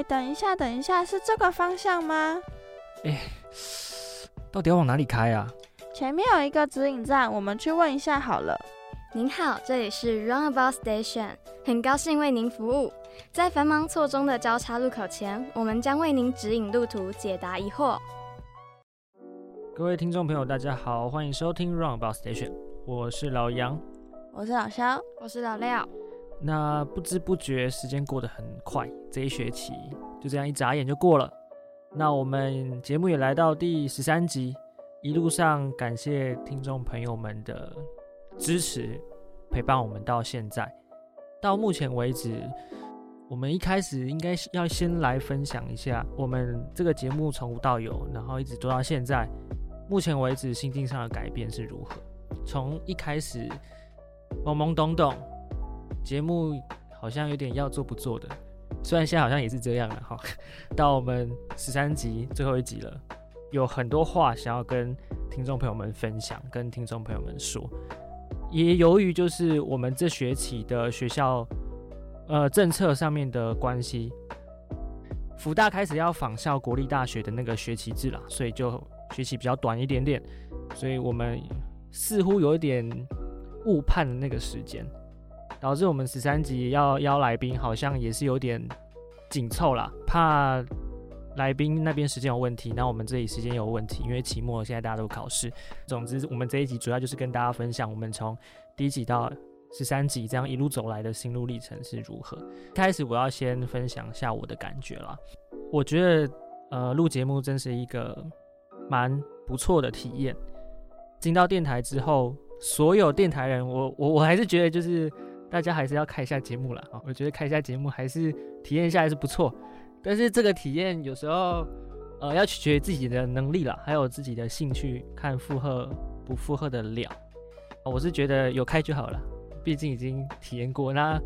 哎，等一下，等一下，是这个方向吗？哎，到底要往哪里开啊？前面有一个指引站，我们去问一下好了。您好，这里是 Runabout Station，很高兴为您服务。在繁忙错综的交叉路口前，我们将为您指引路途，解答疑惑。各位听众朋友，大家好，欢迎收听 Runabout Station，我是老杨，我是老肖，我是老廖。那不知不觉时间过得很快，这一学期就这样一眨眼就过了。那我们节目也来到第十三集，一路上感谢听众朋友们的。支持陪伴我们到现在，到目前为止，我们一开始应该要先来分享一下我们这个节目从无到有，然后一直做到现在，目前为止心境上的改变是如何？从一开始懵懵懂懂，节目好像有点要做不做的，虽然现在好像也是这样了哈。到我们十三集最后一集了，有很多话想要跟听众朋友们分享，跟听众朋友们说。也由于就是我们这学期的学校，呃，政策上面的关系，福大开始要仿效国立大学的那个学期制了，所以就学期比较短一点点，所以我们似乎有一点误判了那个时间，导致我们十三级要邀来宾好像也是有点紧凑了，怕。来宾那边时间有问题，那我们这里时间有问题，因为期末现在大家都考试。总之，我们这一集主要就是跟大家分享我们从第一集到十三集这样一路走来的心路历程是如何。开始，我要先分享一下我的感觉啦。我觉得，呃，录节目真是一个蛮不错的体验。进到电台之后，所有电台人，我我我还是觉得就是大家还是要开一下节目了啊。我觉得开一下节目还是体验一下还是不错。但是这个体验有时候，呃，要取决于自己的能力了，还有自己的兴趣，看负荷不负荷的了。我是觉得有开就好了，毕竟已经体验过。那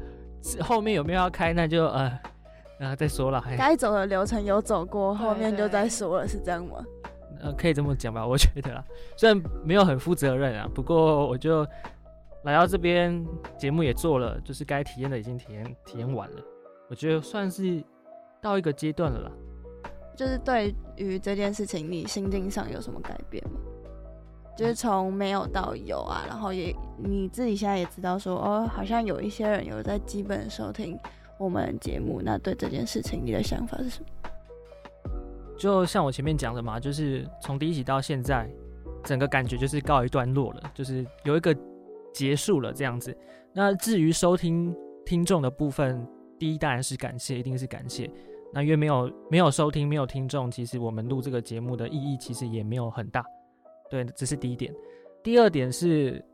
后面有没有要开，那就呃，呃再说了。该走的流程有走过，后面就再说了，是这样吗？呃，可以这么讲吧，我觉得啦，虽然没有很负责任啊，不过我就来到这边，节目也做了，就是该体验的已经体验体验完了，我觉得算是。到一个阶段了啦，就是对于这件事情，你心境上有什么改变吗？就是从没有到有啊，然后也你自己现在也知道说，哦，好像有一些人有在基本收听我们节目，那对这件事情你的想法是什么？就像我前面讲的嘛，就是从第一集到现在，整个感觉就是告一段落了，就是有一个结束了这样子。那至于收听听众的部分，第一当然是感谢，一定是感谢。那因为没有没有收听，没有听众，其实我们录这个节目的意义其实也没有很大。对，这是第一点。第二点是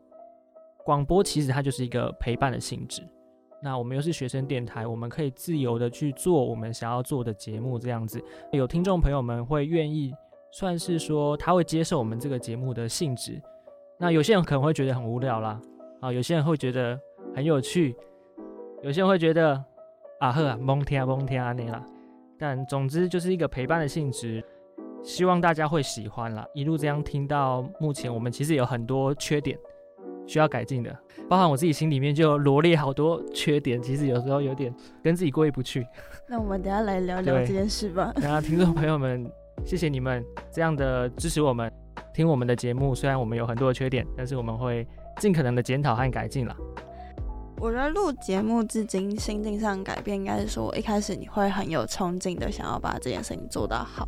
广播，其实它就是一个陪伴的性质。那我们又是学生电台，我们可以自由的去做我们想要做的节目，这样子有听众朋友们会愿意，算是说他会接受我们这个节目的性质。那有些人可能会觉得很无聊啦，啊，有些人会觉得很有趣，有些人会觉得啊呵啊蒙天啊蒙天啊那啦。但总之就是一个陪伴的性质，希望大家会喜欢啦。一路这样听到目前，我们其实有很多缺点需要改进的，包含我自己心里面就罗列好多缺点，其实有时候有点跟自己过意不去。那我们等下来聊聊这件事吧。那听众朋友们，谢谢你们这样的支持我们，听我们的节目。虽然我们有很多的缺点，但是我们会尽可能的检讨和改进了。我觉得录节目至今心境上改变，应该是说一开始你会很有冲劲的想要把这件事情做到好，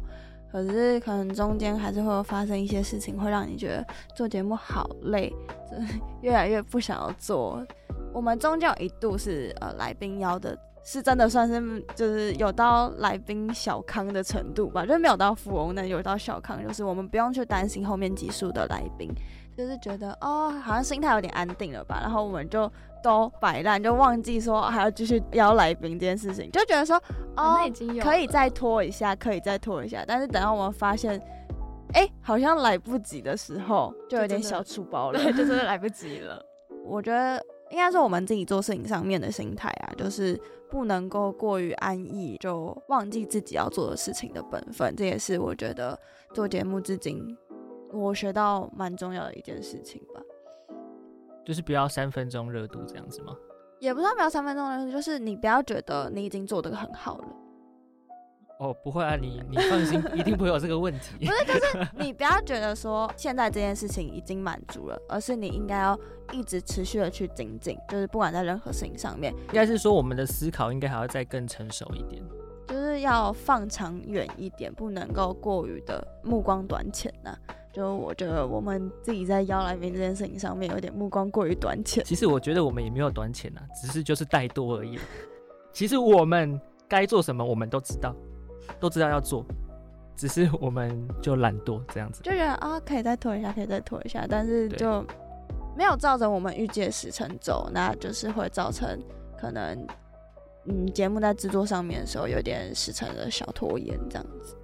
可是可能中间还是会发生一些事情，会让你觉得做节目好累，越来越不想要做。我们中间一度是呃来宾邀的，是真的算是就是有到来宾小康的程度吧，就是没有到富翁，但有到小康，就是我们不用去担心后面几数的来宾，就是觉得哦好像心态有点安定了吧，然后我们就。都摆烂，就忘记说还要继续邀来宾这件事情，就觉得说哦，可以再拖一下，可以再拖一下。但是等到我们发现，哎，好像来不及的时候，就有点小粗包了，就真的来不及了。我觉得应该是我们自己做事情上面的心态啊，就是不能够过于安逸，就忘记自己要做的事情的本分。这也是我觉得做节目至今我学到蛮重要的一件事情吧。就是不要三分钟热度这样子吗？也不算不要三分钟热度，就是你不要觉得你已经做得很好了，哦，不会啊，你你放心，一定不会有这个问题。不是，就是你不要觉得说现在这件事情已经满足了，而是你应该要一直持续的去精进，就是不管在任何事情上面，应该是说我们的思考应该还要再更成熟一点。就是要放长远一点，不能够过于的目光短浅呐、就我觉得我们自己在邀来宾这件事情上面有点目光过于短浅。其实我觉得我们也没有短浅啊，只是就是怠惰而已。其实我们该做什么，我们都知道，都知道要做，只是我们就懒惰这样子。就觉得啊，可以再拖一下，可以再拖一下，但是就没有照着我们预计的时程走，那就是会造成可能嗯节目在制作上面的时候有点时程的小拖延这样子。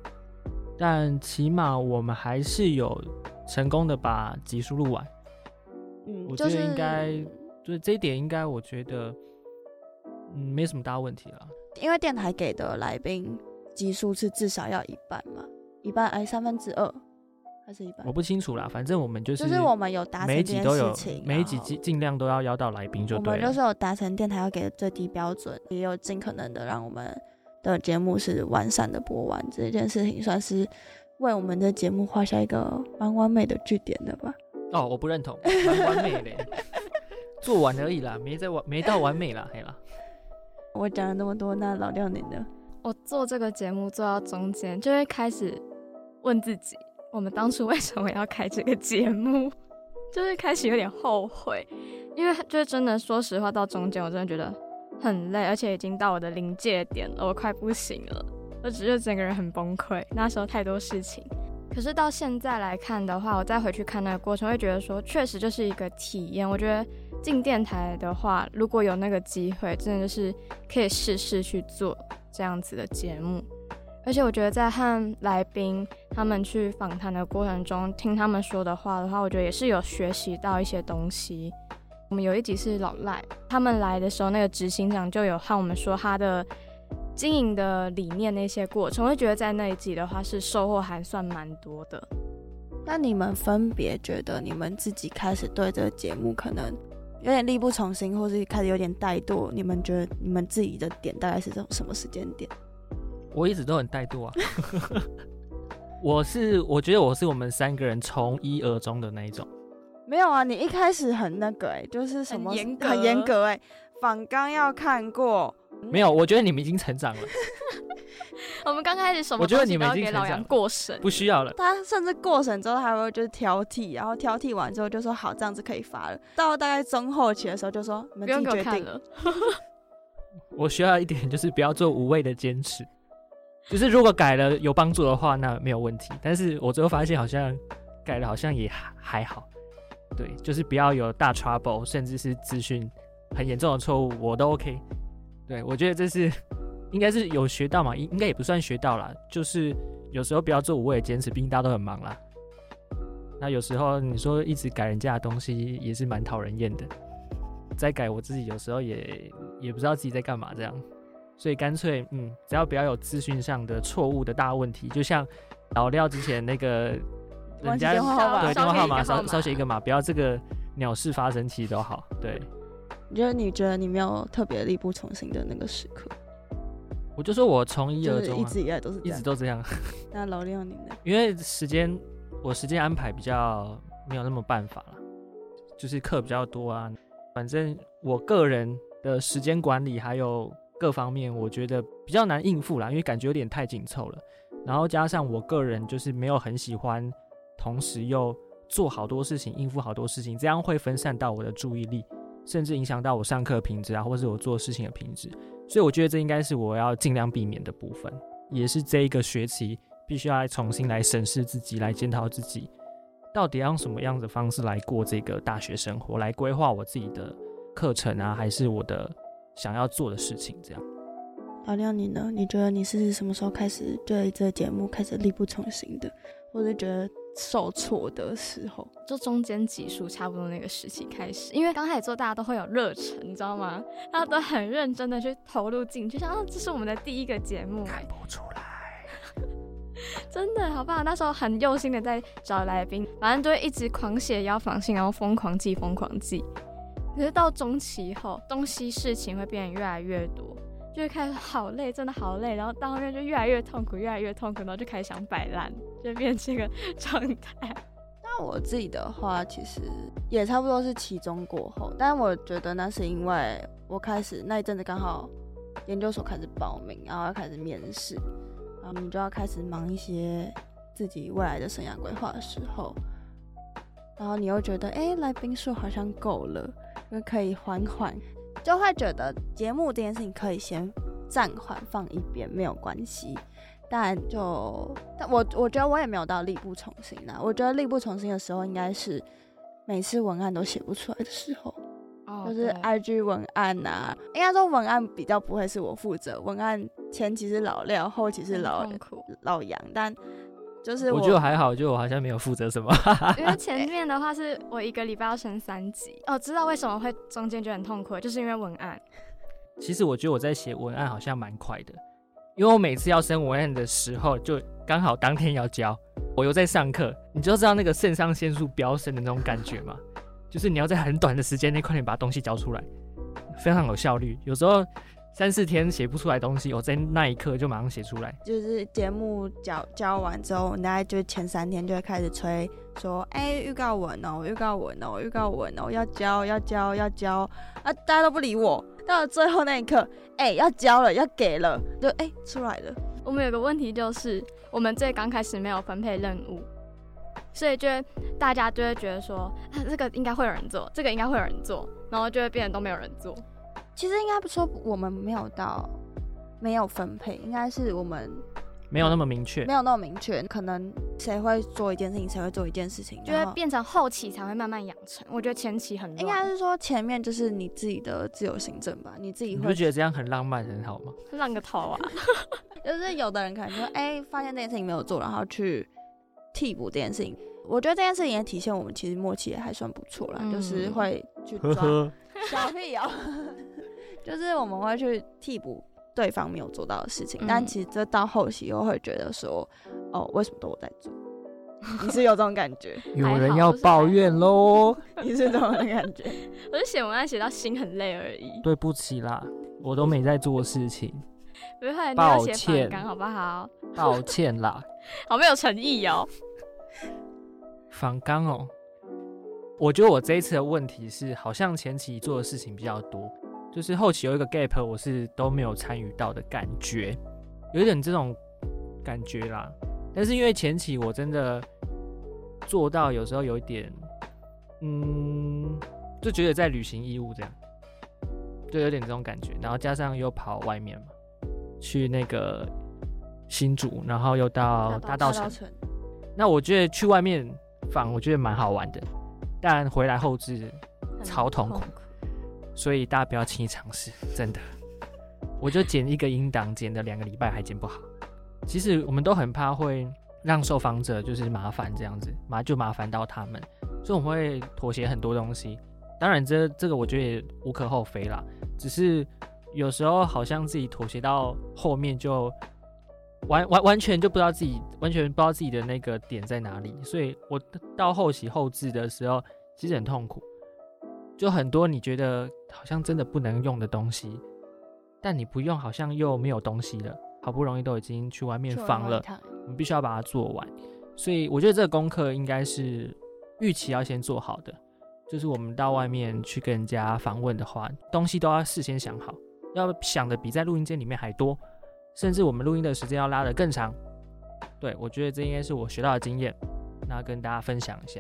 但起码我们还是有成功的把集数录完。嗯，我觉得应该，就是这一点应该我觉得，嗯，没什么大问题了。因为电台给的来宾集数是至少要一半嘛，一半哎三分之二还是一半我？不清楚啦，反正我们就是就是我们有达成每一集都有，，每一集尽尽量都要邀到来宾就对了。我们就是有达成电台要给的最低标准，也有尽可能的让我们的节目是完善的播完，这件事情算是为我们的节目画下一个蛮完美的句点的吧。哦，我不认同，蛮完美的，做完而已啦，没在完，没到完美啦，嘿啦。我讲了那么多，那老廖你呢？我做这个节目做到中间，就会开始问自己，我们当初为什么要开这个节目？就是开始有点后悔，因为就是真的，说实话，到中间我真的觉得很累，而且已经到我的临界点了，我快不行了，我只是整个人很崩溃。那时候太多事情，可是到现在来看的话，我再回去看那个过程，会觉得说，确实就是一个体验。我觉得进电台的话，如果有那个机会，真的就是可以试试去做这样子的节目。而且我觉得在和来宾他们去访谈的过程中，听他们说的话的话，我觉得也是有学习到一些东西。我们有一集是老赖，他们来的时候，那个执行长就有和我们说他的经营的理念那些过程，我会觉得在那一集的话是收获还算蛮多的。那你们分别觉得你们自己开始对这个节目可能有点力不从心，或是开始有点怠惰，你们觉得你们自己的点大概是这种什么时间点？我一直都很怠惰啊。我是，我觉得我是我们三个人从一而终的那一种。没有啊，你一开始很那个哎、就是什么很严格很严格哎、仿纲要看过，没有，我觉得你们已经成长了，我们刚开始什么我觉得你们已经给老杨成长了过审，不需要了。他甚至过审之后还会就是挑剔，然后挑剔完之后就说好，这样子可以发了。到大概中后期的时候就说你们自己决定。了。我需要一点就是不要做无谓的坚持，就是如果改了有帮助的话，那没有问题。但是我最后发现好像改了好像也还还好，对，就是不要有大 trouble，甚至是资讯很严重的错误，我都 OK。对我觉得这是应该是有学到嘛，应应该也不算学到啦，就是有时候不要做无谓的坚持，毕竟大家都很忙啦。那有时候你说一直改人家的东西，也是蛮讨人厌的。再改我自己，有时候也也不知道自己在干嘛这样，所以干脆嗯，只要不要有资讯上的错误的大问题，就像老廖之前那个人家电话号码对电话号码少少写一个码不要这个鸟事发生，其实都好。对，就是你觉得你没有特别力不从心的那个时刻，我就说我从一而终、啊，就是一直以来都是这一直都这样，那老六你呢？因为时间我时间安排比较没有那么办法了，就是课比较多啊。反正我个人的时间管理还有各方面，我觉得比较难应付啦，因为感觉有点太紧凑了。然后加上我个人就是没有很喜欢，同时又做好多事情，应付好多事情，这样会分散到我的注意力，甚至影响到我上课品质啊，或是我做事情的品质。所以我觉得这应该是我要尽量避免的部分，也是这一个学期必须要来重新来审视自己，来检讨自己，到底要用什么样的方式来过这个大学生活，来规划我自己的课程啊，还是我的想要做的事情，这样。老廖你呢？你觉得你是什么时候开始对这个节目开始力不从心的，或者觉得受挫的时候？就中间集数差不多那个时期开始，因为刚开始做大家都会有热忱，你知道吗？大家都很认真的去投入进去，像啊，这是我们的第一个节目，看不出来，真的好不好？那时候很用心的在找来宾，反正就会一直狂写邀访信，然后疯狂记，疯狂记。可是到中期后，东西事情会变得越来越多，就会开始好累，真的好累，然后到后面就越来越痛苦，越来越痛苦，然后就开始想摆烂，就变成这个 状态。那我自己的话，其实也差不多是期中过后，但我觉得那是因为我开始那一阵子刚好研究所开始报名，然后要开始面试，然后你就要开始忙一些自己未来的生涯规划的时候，然后你又觉得，哎，来宾数好像够了，就可以缓缓，就会觉得节目这件事情可以先暂缓放一边，没有关系。但就，但我我觉得我也没有到力不从心啦。我觉得力不从心的时候，应该是每次文案都写不出来的时候，就是 I G 文案呐。应该说文案比较不会是我负责，文案前期是老廖，后期是老老杨。但就是我觉得还好，就我好像没有负责什么。因为 前面的话是我一个礼拜要升三级，哦，知道为什么会中间就很痛苦，就是因为文案。其实我觉得我在写文案好像蛮快的。因为我每次要升文案的时候，就刚好当天要交，我又在上课，你就知道那个肾上腺素飙升的那种感觉嘛，就是你要在很短的时间内快点把东西交出来，非常有效率。有时候三四天写不出来东西，我在那一刻就马上写出来。就是节目交交完之后，大概就前三天就会开始催说，哎，预告文哦，预告文哦，预告文哦，要交要交要交，啊，大家都不理我。到了最后那一刻，哎，要交了，要给了，就哎出来了。我们有个问题就是，我们最刚开始没有分配任务，所以就大家就会觉得说，这个应该会有人做，这个应该会有人做，然后就会变得都没有人做。其实应该不说我们没有到没有分配，应该是我们。没有那么明确，没有那么明确，可能谁会做一件事情，谁会做一件事情，就会变成后期才会慢慢养成。我觉得前期很应该是说前面就是你自己的自由行政吧，你自己会觉得这样很浪漫很好吗？浪个头啊！就是有的人可能说，哎，发现这件事情没有做，然后去替补这件事情。我觉得这件事情也体现我们其实默契也还算不错啦，就是会去抓 小屁哦，就是我们会去替补。对方没有做到的事情，但其实这到后期又会觉得说，哦，为什么都我在做？你是有这种感觉？有人要抱怨喽？你是这种感觉？我是写文案写到心很累而已。对不起啦，我都没在做事情。不会，抱歉，好不好？抱歉啦，好没有诚意哦。反刚哦，我觉得我这一次的问题是，好像前期做的事情比较多。就是后期有一个 gap，我是都没有参与到的感觉，有点这种感觉啦。但是因为前期我真的做到，有时候有一点，嗯，就觉得在履行义务这样，就有点这种感觉。然后加上又跑外面嘛，去那个新竹，然后又到大道城。那我觉得去外面访，我觉得蛮好玩的，但回来后置超痛苦。所以大家不要轻易尝试，真的。我就剪一个音档，剪了两个礼拜还剪不好。其实我们都很怕会让受访者就是麻烦这样子，麻就麻烦到他们，所以我们会妥协很多东西。当然，这这个我觉得也无可厚非啦。只是有时候好像自己妥协到后面就完完完全就不知道自己完全不知道自己的那个点在哪里，所以我到后期后置的时候其实很痛苦。就很多你觉得好像真的不能用的东西，但你不用好像又没有东西了。好不容易都已经去外面放了，你必须要把它做完。所以我觉得这个功课应该是预期要先做好的。就是我们到外面去跟人家访问的话，东西都要事先想好，要想的比在录音间里面还多，甚至我们录音的时间要拉得更长。对我觉得这应该是我学到的经验，那跟大家分享一下。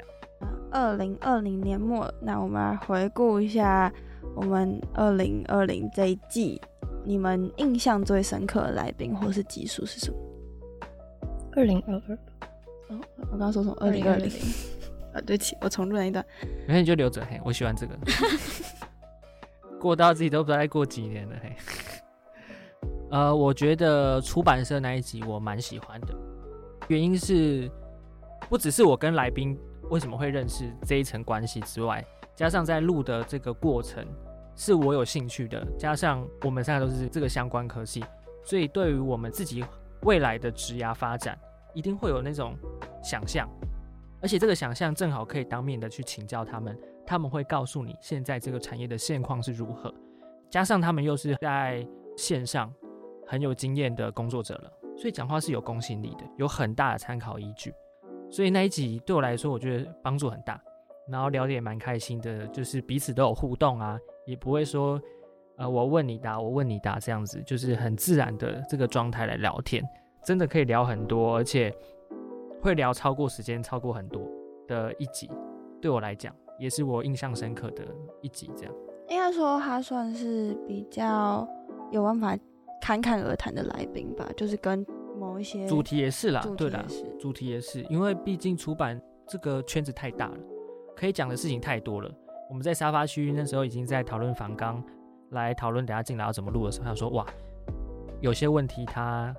二零二零年末，那我们来回顾一下我们二零二零这一季，你们印象最深刻的来宾或是集数是什么？二零二二。哦，我刚刚说什么？二零二零。啊，对不起，我重录了一段。没事，你就留着嘿，我喜欢这个。过到自己都不知道再过几年了嘿。呃，我觉得出版社那一集我蛮喜欢的，原因是不只是我跟来宾。为什么会认识这一层关系之外，加上在录的这个过程是我有兴趣的，加上我们三个都是这个相关科系，所以对于我们自己未来的职涯发展，一定会有那种想象，而且这个想象正好可以当面的去请教他们，他们会告诉你现在这个产业的现况是如何，加上他们又是在线上很有经验的工作者了，所以讲话是有公信力的，有很大的参考依据。所以那一集对我来说，我觉得帮助很大，然后聊得也蛮开心的，就是彼此都有互动啊，也不会说呃我问你答，我问你答这样子，就是很自然的这个状态来聊天，真的可以聊很多，而且会聊超过时间，超过很多的一集，对我来讲也是我印象深刻的一集，这样。应该说他算是比较有办法侃侃而谈的来宾吧，就是跟某一些主题也是啦对啦也，是主题也是，因为毕竟出版这个圈子太大了，可以讲的事情太多了。我们在沙发区那时候已经在讨论访纲，来讨论等下进来要怎么录的时候，他说哇，有些问题他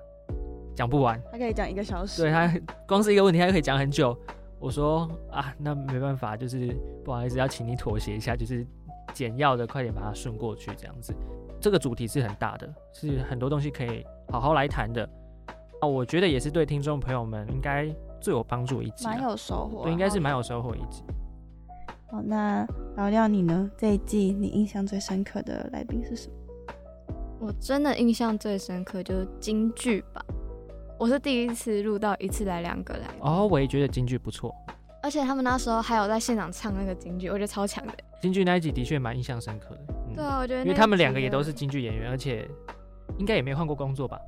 讲不完，他可以讲一个小时，对他 光是一个问题，他就可以讲很久。我说啊，那没办法，就是不好意思，要请你妥协一下，就是简要的，快点把它顺过去，这样子。这个主题是很大的，是很多东西可以好好来谈的。啊，我觉得也是对听众朋友们应该最有帮助一集啊、蛮有收获啊。对，应该是蛮有收获一集。好，那聊聊你呢？这一季你印象最深刻的来宾是什么？我真的印象最深刻就是京剧吧，我是第一次录到一次来两个来，哦，我也觉得京剧不错，而且他们那时候还有在现场唱那个京剧，我觉得超强的。京剧那一集的确蛮印象深刻的。嗯对啊，我觉得因为他们两个也都是京剧演员，而且应该也没换过工作吧？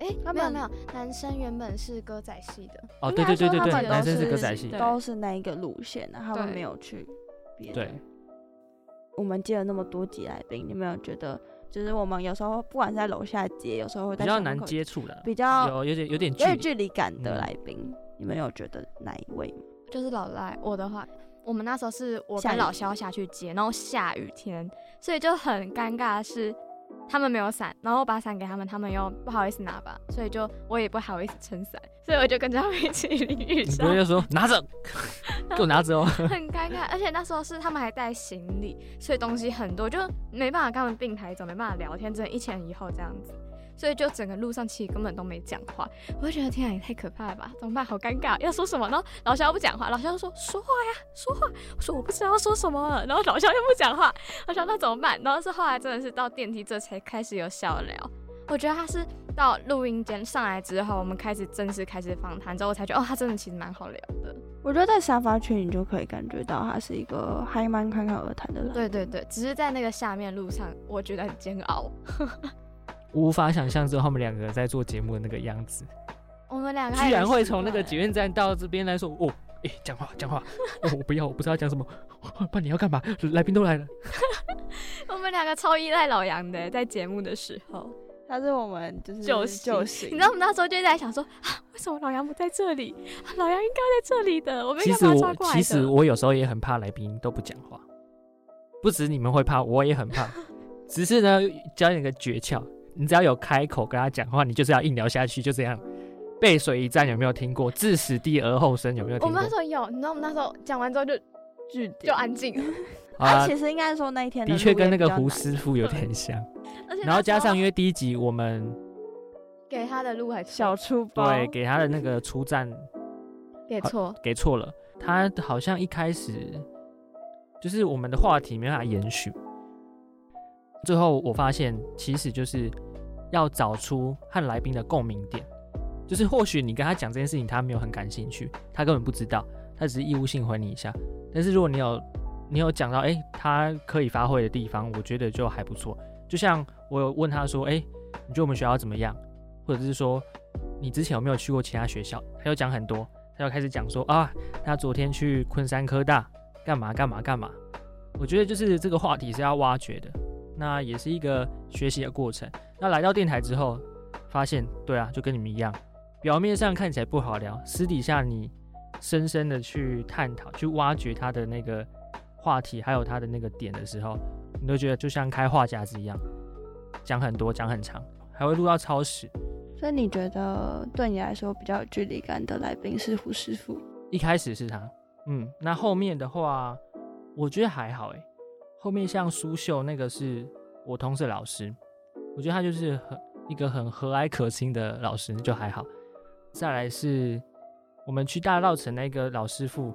哎，没有没有，男生原本是歌仔戏的，哦，应该对对对对对，说他们都男生是是歌仔戏，都是那一个路线的，他们没有去别的。对，我们接了那么多集来宾，你有没有觉得，就是我们有时候不管是在楼下接，有时候会在比较难接触的，比较有有点有点距离。有点距离感的嗯来宾，你们有觉得哪一位吗？就是老赖。我的话，我们那时候是我跟老肖下去接，然后下雨天，所以就很尴尬的是。他们没有伞，然后我把伞给他们，他们又不好意思拿吧，所以就我也不好意思撑伞，所以我就跟着他们一起淋雨上你不会，就说拿着，给我拿着哦。很尴尬。而且那时候是他们还带行李，所以东西很多，就没办法跟他们并排走，没办法聊天，只能一前一后这样子。所以就整个路上其实根本都没讲话，我就觉得天啊，也太可怕了吧，怎么办？好尴尬，要说什么？然后老肖不讲话，老肖就说说话呀，说话。我说我不知道要说什么了，然后老肖又不讲话，我想那怎么办？然后是后来真的是到电梯这才开始有笑聊。我觉得他是到录音间上来之后，我们开始正式开始访谈之后，我才觉得哦，他真的其实蛮好聊的。我觉得在沙发区你就可以感觉到他是一个还蛮侃侃而谈的人。对对对，只是在那个下面路上，我觉得很煎熬。无法想象之后他们两个在做节目的那个样子，我们两个居然会从那个惯捷运站到这边来说，哦，哎，讲话讲话，哦，我不要，我不知道讲什么，不然你要干嘛？来宾都来了，我们两个超依赖老杨的，在节目的时候，他是我们就是救星救星。你知道我们那时候就在想说啊，为什么老杨不在这里？啊老杨应该在这里的，我们应该把他抓过来的。其实我有时候也很怕来宾都不讲话，不止你们会怕，我也很怕。只是呢，教你个诀窍，你只要有开口跟他讲话，你就是要硬聊下去，就这样。背水一战有没有听过？置死地而后生有没有听过我们？那时候有，你知道我们那时候讲完之后就据点就安静啊他，其实应该说那一天的确跟那个胡师傅有点像。而且然后加上因为为第一集我们给他的路还小出包，对给他的那个出站给错，给错了，他好像一开始就是我们的话题没办法延续。最后我发现，其实就是要找出和来宾的共鸣点，就是或许你跟他讲这件事情，他没有很感兴趣，他根本不知道，他只是义务性回你一下。但是如果你有你有讲到，哎、他可以发挥的地方，我觉得就还不错。就像我有问他说，哎、你觉得我们学校怎么样？或者是说，你之前有没有去过其他学校？他有讲很多，他又开始讲说啊，他昨天去昆山科大干嘛干嘛干嘛。我觉得就是这个话题是要挖掘的，那也是一个学习的过程。那来到电台之后，发现对啊，就跟你们一样，表面上看起来不好聊，私底下你深深的去探讨、去挖掘他的那个话题，还有他的那个点的时候，你都觉得就像开话匣子一样，讲很多，讲很长，还会录到超时。所以你觉得对你来说比较有距离感的来宾是胡师傅？一开始是他，嗯，那后面的话，我觉得还好诶。后面像苏秀那个是我同事老师，我觉得他就是很一个很和蔼可亲的老师，就还好。再来是我们去大稻城那个老师傅，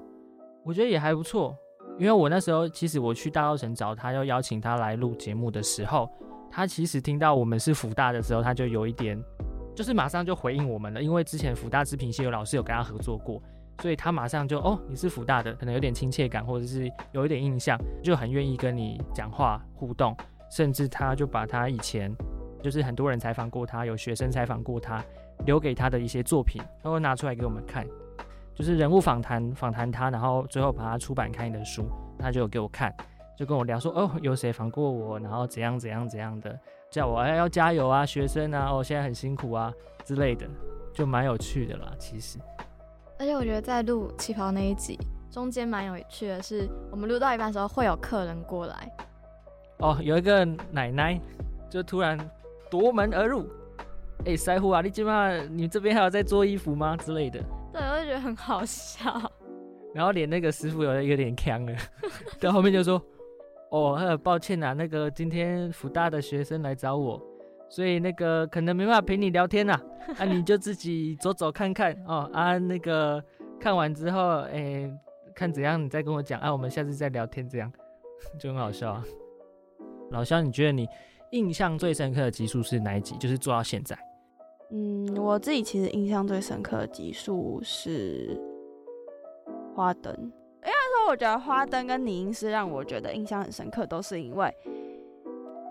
我觉得也还不错。因为我那时候其实我去大稻城找他，要邀请他来录节目的时候，他其实听到我们是福大的时候，他就有一点，就是马上就回应我们了，因为之前福大织品系有老师有跟他合作过，所以他马上就哦，你是福大的，可能有点亲切感，或者是有一点印象，就很愿意跟你讲话互动，甚至他就把他以前就是很多人采访过他，有学生采访过他，留给他的一些作品，他会拿出来给我们看，就是人物访谈访谈他，然后最后把他出版开的书，他就有给我看。就跟我聊说哦，有谁访过我，然后怎样怎样怎样的，叫我哎要加油啊，学生啊，哦现在很辛苦啊之类的，就蛮有趣的啦。其实，而且我觉得在录旗袍那一集中间蛮有趣的是，我们录到一半的时候会有客人过来，哦，有一个奶奶就突然夺门而入，哎，腮胡啊，你今晚你这边还有在做衣服吗之类的？对，我就觉得很好笑。然后连那个师傅有有点呛了，到后面就说。哦，很抱歉啊，那个今天福大的学生来找我，所以那个可能没办法陪你聊天呐，啊，你就自己走走看看哦，啊，那个看完之后，哎，看怎样你再跟我讲，啊，我们下次再聊天，这样 就很好笑啊。老肖，你觉得你印象最深刻的集数是哪一集？就是做到现在？嗯，我自己其实印象最深刻的集数是花灯。我觉得花灯跟拟音师让我觉得印象很深刻，都是因为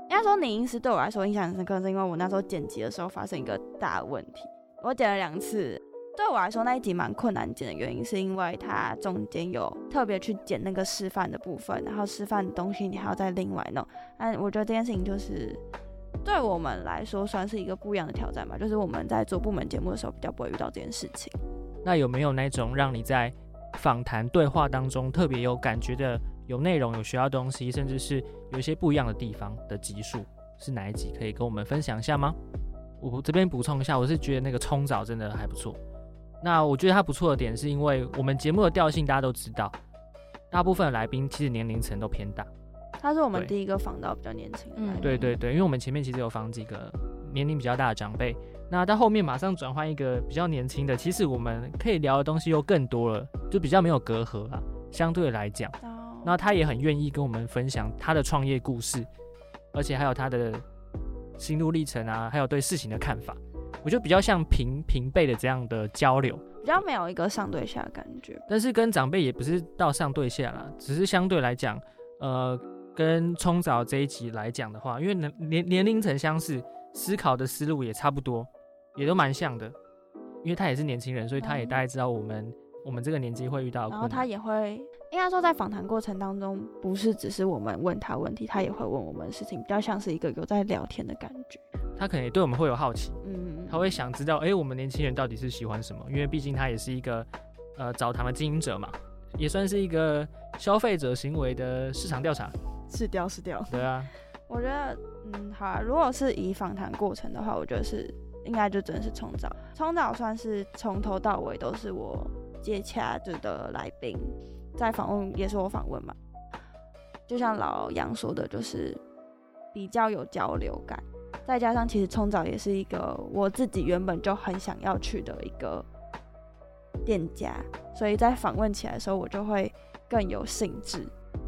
应该说你音师对我来说印象很深刻，是因为我那时候剪辑的时候发生一个大问题。我剪了两次，对我来说那一集蛮困难剪的原因，是因为它中间有特别去剪那个示范的部分，然后示范的东西你还要再另外弄。但我觉得这件事情就是对我们来说算是一个不一样的挑战吧，就是我们在做部门节目的时候比较不会遇到这件事情。那有没有那种让你在访谈对话当中特别有感觉的、有内容、有学到东西，甚至是有一些不一样的地方的集数是哪一集？可以跟我们分享一下吗？我这边补充一下，我是觉得那个冲澡真的还不错。那我觉得它不错的点是因为我们节目的调性大家都知道，大部分的来宾其实年龄层都偏大。他是我们第一个访到比较年轻的。嗯，对对对，因为我们前面其实有访几个年龄比较大的长辈。那到后面马上转换一个比较年轻的，其实我们可以聊的东西又更多了，就比较没有隔阂啊。相对来讲，那他也很愿意跟我们分享他的创业故事，而且还有他的心路历程啊，还有对事情的看法。我觉得比较像平平辈的这样的交流，比较没有一个上对下的感觉。但是跟长辈也不是到上对下啦，只是相对来讲，呃，跟冲早这一集来讲的话，因为年年年龄层相似，思考的思路也差不多。也都蛮像的，因为他也是年轻人，所以他也大概知道我们我们这个年纪会遇到。然后他也会，应该说在访谈过程当中，不是只是我们问他问题，他也会问我们事情，比较像是一个有在聊天的感觉。他可能也对我们会有好奇，嗯，他会想知道，哎，我们年轻人到底是喜欢什么？因为毕竟他也是一个呃澡堂的经营者嘛，也算是一个消费者行为的市场调查。是调是调。对啊。我觉得，嗯，好啊。如果是以访谈过程的话，我觉得是。应该就真的是冲澡，冲澡算是从头到尾都是我接洽着的来宾，在访问也是我访问嘛。就像老杨说的，就是比较有交流感，再加上其实冲澡也是一个我自己原本就很想要去的一个店家，所以在访问起来的时候，我就会更有兴致。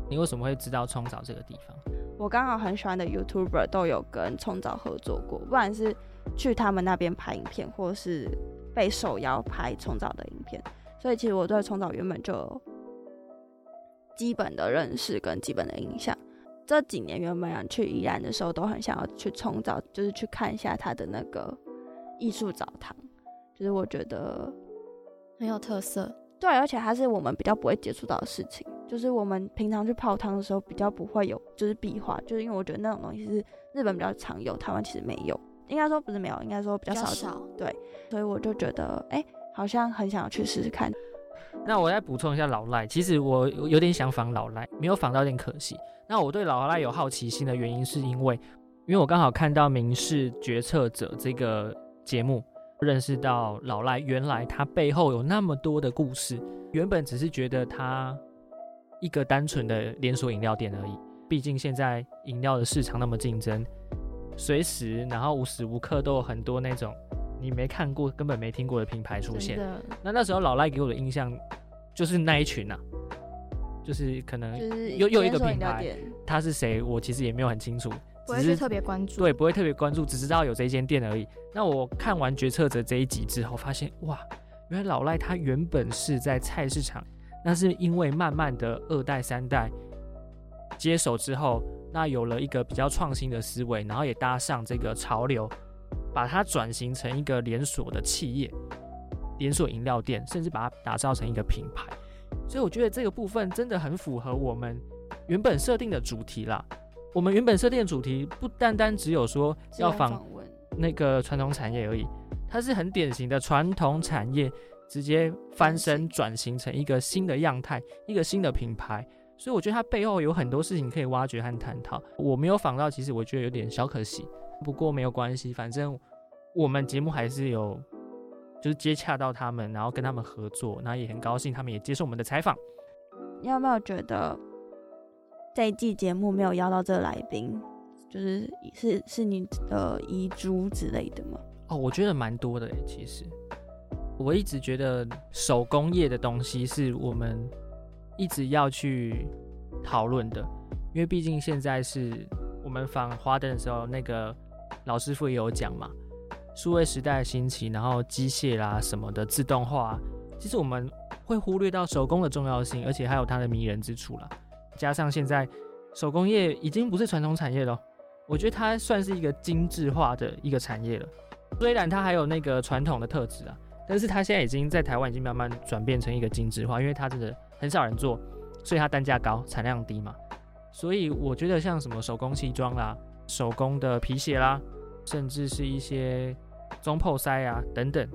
你为什么会知道冲澡这个地方？我刚好很喜欢的 YouTuber 都有跟冲澡合作过，不管是。去他们那边拍影片，或是被受邀拍冲澡的影片，所以其实我对冲澡原本就基本的认识跟基本的印象。这几年原本想去宜兰的时候，都很想要去冲澡，就是去看一下他的那个艺术澡堂，就是我觉得很有特色。对，而且它是我们比较不会接触到的事情，就是我们平常去泡汤的时候比较不会有，就是壁画，就是因为我觉得那种东西是日本比较常有，台湾其实没有。应该说不是没有，应该说比较少。对，所以我就觉得，哎，好像很想要去试试看。那我再补充一下老赖，其实我有点想仿老赖，没有仿到，有点可惜。那我对老赖有好奇心的原因，是因为，因为我刚好看到《民事决策者》这个节目，认识到老赖原来他背后有那么多的故事。原本只是觉得他一个单纯的连锁饮料店而已，毕竟现在饮料的市场那么竞争。随时，然后无时无刻都有很多那种你没看过、根本没听过的品牌出现。那那时候老赖给我的印象就是那一群啊，就是可能又又一个品牌，他是谁，我其实也没有很清楚。不会去特别关注。对，不会特别关注，只知道有这一间店而已。那我看完《决策者》这一集之后，发现哇，原来老赖他原本是在菜市场，那是因为慢慢的二代三代接手之后，那有了一个比较创新的思维，然后也搭上这个潮流，把它转型成一个连锁的企业，连锁饮料店，甚至把它打造成一个品牌。所以我觉得这个部分真的很符合我们原本设定的主题啦。我们原本设定的主题不单单只有说要访那个传统产业而已，它是很典型的传统产业直接翻身转型成一个新的样态，一个新的品牌。所以我觉得它背后有很多事情可以挖掘和探讨。我没有访到，其实我觉得有点小可惜。不过没有关系，反正我们节目还是有。就是接洽到他们，然后跟他们合作，然后也很高兴，他们也接受我们的采访。你有没有觉得这一季节目没有邀到这个来宾，就是是是你的遗珠之类的吗？哦，我觉得蛮多的诶。其实我一直觉得手工业的东西是我们一直要去讨论的，因为毕竟现在是我们访花灯的时候，那个老师傅也有讲嘛。数位时代的兴起，然后机械啦什么的自动化，其实我们会忽略到手工的重要性，而且还有它的迷人之处啦。加上现在手工业已经不是传统产业了，我觉得它算是一个精致化的一个产业了。虽然它还有那个传统的特质啊，但是它现在已经在台湾已经慢慢转变成一个精致化，因为它真的很少人做，所以它单价高，产量低嘛。所以我觉得像什么手工西装啦、手工的皮鞋啦，甚至是一些。中破塞啊等等，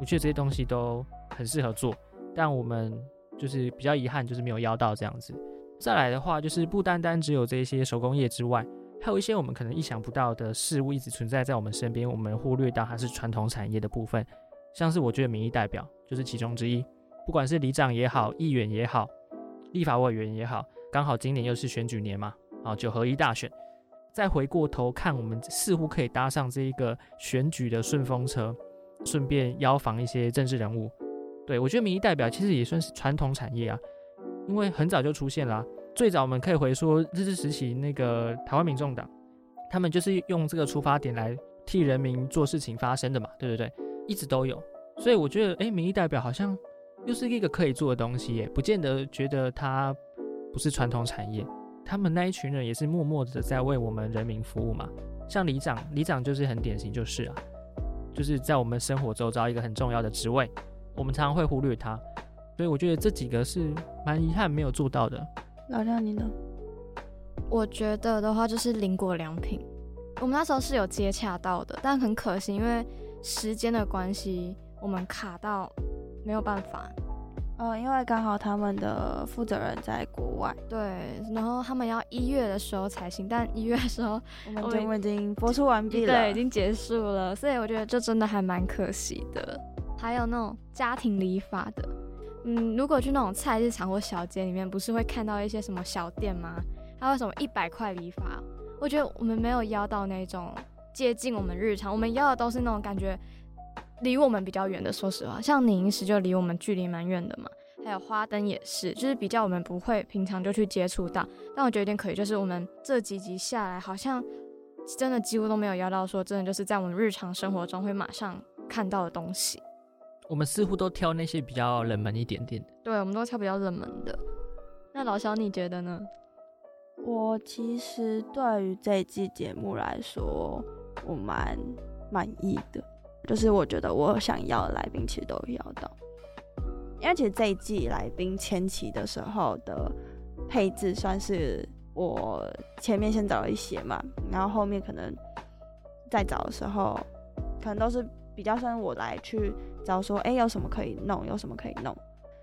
我觉得这些东西都很适合做，但我们就是比较遗憾，就是没有邀到这样子。再来的话，就是不单单只有这些手工业之外，还有一些我们可能意想不到的事物一直存在在我们身边，我们忽略到它是传统产业的部分。像是我觉得民意代表就是其中之一，不管是里长也好，议员也好，立法委员也好，刚好今年又是选举年嘛，啊九合一大选。再回过头看，我们似乎可以搭上这一个选举的顺风车，顺便邀访一些政治人物。对我觉得民意代表其实也算是传统产业啊，因为很早就出现了。最早我们可以回说日治时期那个台湾民众党，他们就是用这个出发点来替人民做事情发生的嘛，对不对？一直都有。所以我觉得，哎，民意代表好像又是一个可以做的东西耶，不见得觉得它不是传统产业。他们那一群人也是默默的在为我们人民服务嘛，像里长，里长就是很典型，就是啊，就是在我们生活周遭一个很重要的职位，我们常常会忽略他，所以我觉得这几个是蛮遗憾没有做到的。老廖你呢？我觉得的话就是邻国良品，我们那时候是有接洽到的，但很可惜，因为时间的关系，我们卡到没有办法。呃，因为刚好他们的负责人在国外，对，然后他们要一月的时候才行，但一月的时候我们节目已经播出完毕了，对，已经结束了，所以我觉得这真的还蛮可惜的。还有那种家庭理发的，嗯，如果去那种菜市场或小街里面，不是会看到一些什么小店吗？还有什么一百块理发？我觉得我们没有邀到那种接近我们日常，我们邀的都是那种感觉。离我们比较远的，说实话，像宁石就离我们距离蛮远的嘛。还有花灯也是，就是比较我们不会平常就去接触到。但我觉得有点可以，就是我们这几集下来，好像真的几乎都没有邀到说真的就是在我们日常生活中会马上看到的东西。我们似乎都挑那些比较冷门一点点的。对，我们都挑比较冷门的。那老肖你觉得呢？我其实对于这季节目来说，我蛮满意的。就是我觉得我想要的来宾其实都要到，因为其实这一季来宾前期的时候的配置算是我前面先找了一些嘛，然后后面可能再找的时候，可能都是比较算我来去找说，哎，有什么可以弄，有什么可以弄，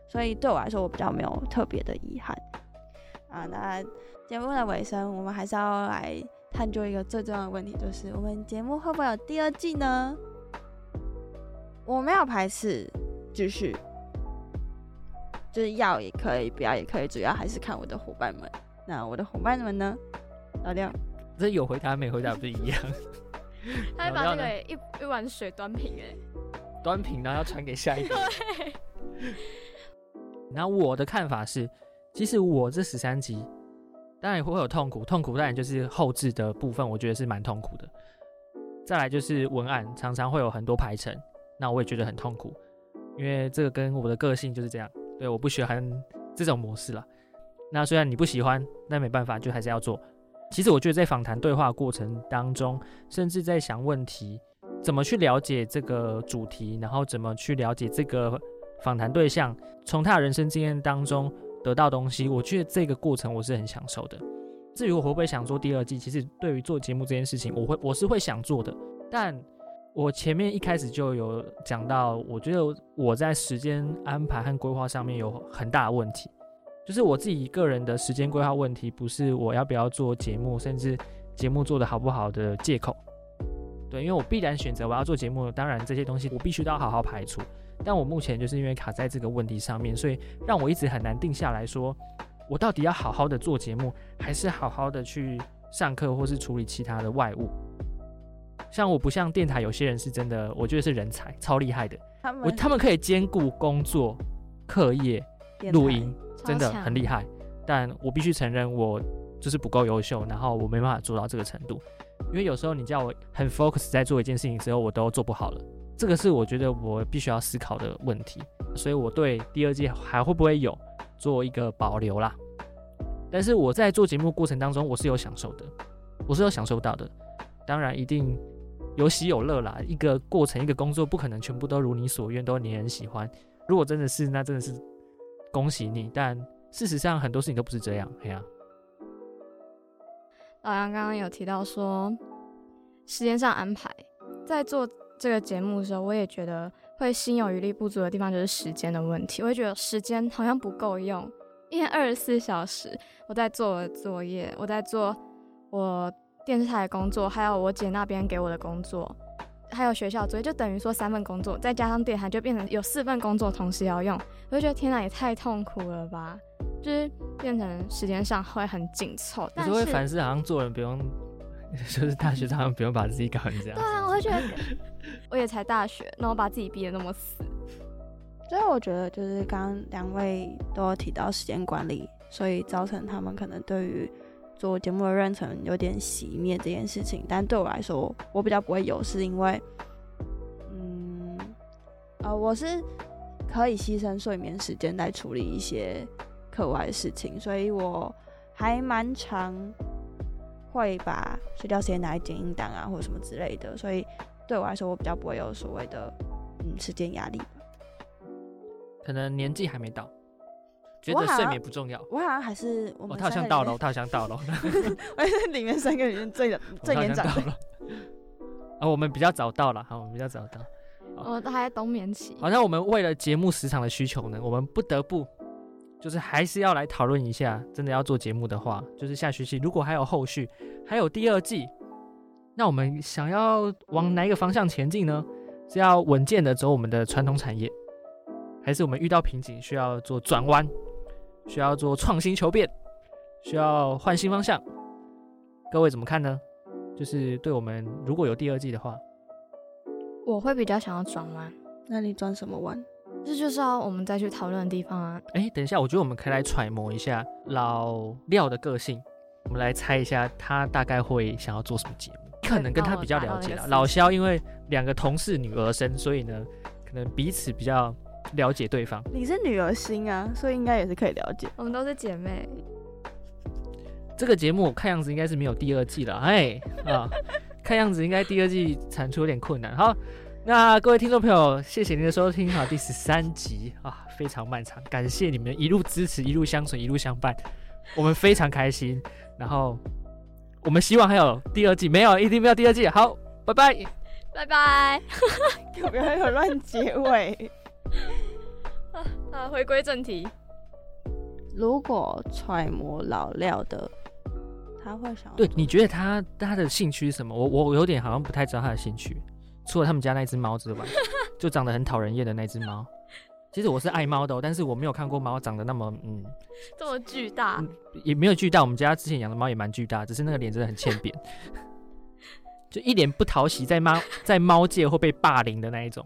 所以对我来说我比较没有特别的遗憾啊。那节目的尾声，我们还是要来探究一个最重要的问题，就是我们节目会不会有第二季呢？我没有排斥，继续，就是要也可以，不要也可以，主要还是看我的伙伴们。那我的伙伴们呢？老廖，这有回答没回答不一样。他把那个一一碗水端平哎，端平然后要传给下一个。然后 我的看法是，其实我这十三集当然会有痛苦，痛苦当然就是后置的部分，我觉得是蛮痛苦的。再来就是文案，常常会有很多排程，那我也觉得很痛苦，因为这个跟我的个性就是这样，对，我不喜欢这种模式了。那虽然你不喜欢，那没办法，就还是要做。其实我觉得在访谈对话过程当中，甚至在想问题，怎么去了解这个主题，然后怎么去了解这个访谈对象，从他的人生经验当中得到东西，我觉得这个过程我是很享受的。至于我会不会想做第二季，其实对于做节目这件事情，我会我是会想做的。但我前面一开始就有讲到，我觉得我在时间安排和规划上面有很大的问题。就是我自己个人的时间规划问题，不是我要不要做节目，甚至节目做的好不好的借口。对，因为我必然选择我要做节目，当然这些东西我必须都要好好排除。但我目前就是因为卡在这个问题上面，所以让我一直很难定下来说，我到底要好好的做节目，还是好好的去上课，或是处理其他的外务。像我不像电台，有些人是真的，我觉得是人才，超厉害的。他们我他们可以兼顾工作、课业、录音。真的很厉害，但我必须承认，我就是不够优秀，然后我没办法做到这个程度。因为有时候你叫我很 focus 在做一件事情之后，我都做不好了。这个是我觉得我必须要思考的问题，所以我对第二季还会不会有做一个保留啦。但是我在做节目过程当中，我是有享受的，我是有享受到的。当然一定有喜有乐啦，一个过程一个工作不可能全部都如你所愿，都你很喜欢。如果真的是，那真的是。恭喜你，但事实上很多事情都不是这样。哎呀，老杨刚刚有提到说时间上安排，在做这个节目的时候，我也觉得会心有余力不足的地方就是时间的问题。我会觉得时间好像不够用，一天二十四小时，我在做我的作业，我在做我电视台的工作，还有我姐那边给我的工作。还有学校作业，就等于说三份工作，再加上电台，就变成有四份工作同时要用。我就觉得天哪，也太痛苦了吧！就是变成时间上会很紧凑。但是会反思，好像做人不用，就是大学好像不用把自己搞成这样。对啊，我会觉得 我也才大学，那我把自己逼得那么死。所以我觉得就是刚刚两位都有提到时间管理，所以造成他们可能对于。做节目的认成有点熄灭这件事情，但对我来说，我比较不会有，是因为，嗯，呃，我是可以牺牲睡眠时间来处理一些课外的事情，所以我还蛮常会把睡觉时间拿来剪音档啊，或者什么之类的，所以对我来说，我比较不会有所谓的嗯时间压力。可能年纪还没到。觉得睡眠不重要，我好像还是我他 好像到了，他好像到了，我是里面三个里面最最年长的。啊，我们比较早到了，好，我们比较早到。我都还在冬眠期。好，那我们为了节目时长的需求呢，我们不得不就是还是要来讨论一下，真的要做节目的话，就是下学期如果还有后续，还有第二季，那我们想要往哪一个方向前进呢？是要稳健的走我们的传统产业，还是我们遇到瓶颈需要做转弯？需要做创新求变，需要换新方向，各位怎么看呢？就是对我们如果有第二季的话，我会比较想要转弯。那你转什么弯？这就是要我们再去讨论的地方啊。哎，等一下，我觉得我们可以来揣摩一下老廖的个性，我们来猜一下他大概会想要做什么节目，可能跟他比较了解了。老肖因为两个同事女儿生，所以呢，可能彼此比较。了解对方，你是女儿心啊，所以应该也是可以了解。我们都是姐妹。这个节目看样子应该是没有第二季了，哎啊，看样子应该第二季产出有点困难。好，那各位听众朋友，谢谢您的收听好，第十三集啊，非常漫长，感谢你们一路支持，一路相随，一路相伴，我们非常开心。然后我们希望还有第二季，没有一定没有第二季。好，拜拜，拜拜，有没有乱结尾？啊啊！回归正题，如果揣摩老廖的，他会想对？你觉得他他的兴趣是什么？我我有点好像不太知道他的兴趣，除了他们家那只猫之外，就长得很讨人厌的那只猫。其实我是爱猫的，但是我没有看过猫长得那么嗯这么巨大，也没有巨大。我们家之前养的猫也蛮巨大，只是那个脸真的很欠扁，就一脸不讨喜，在猫在猫界会被霸凌的那一种。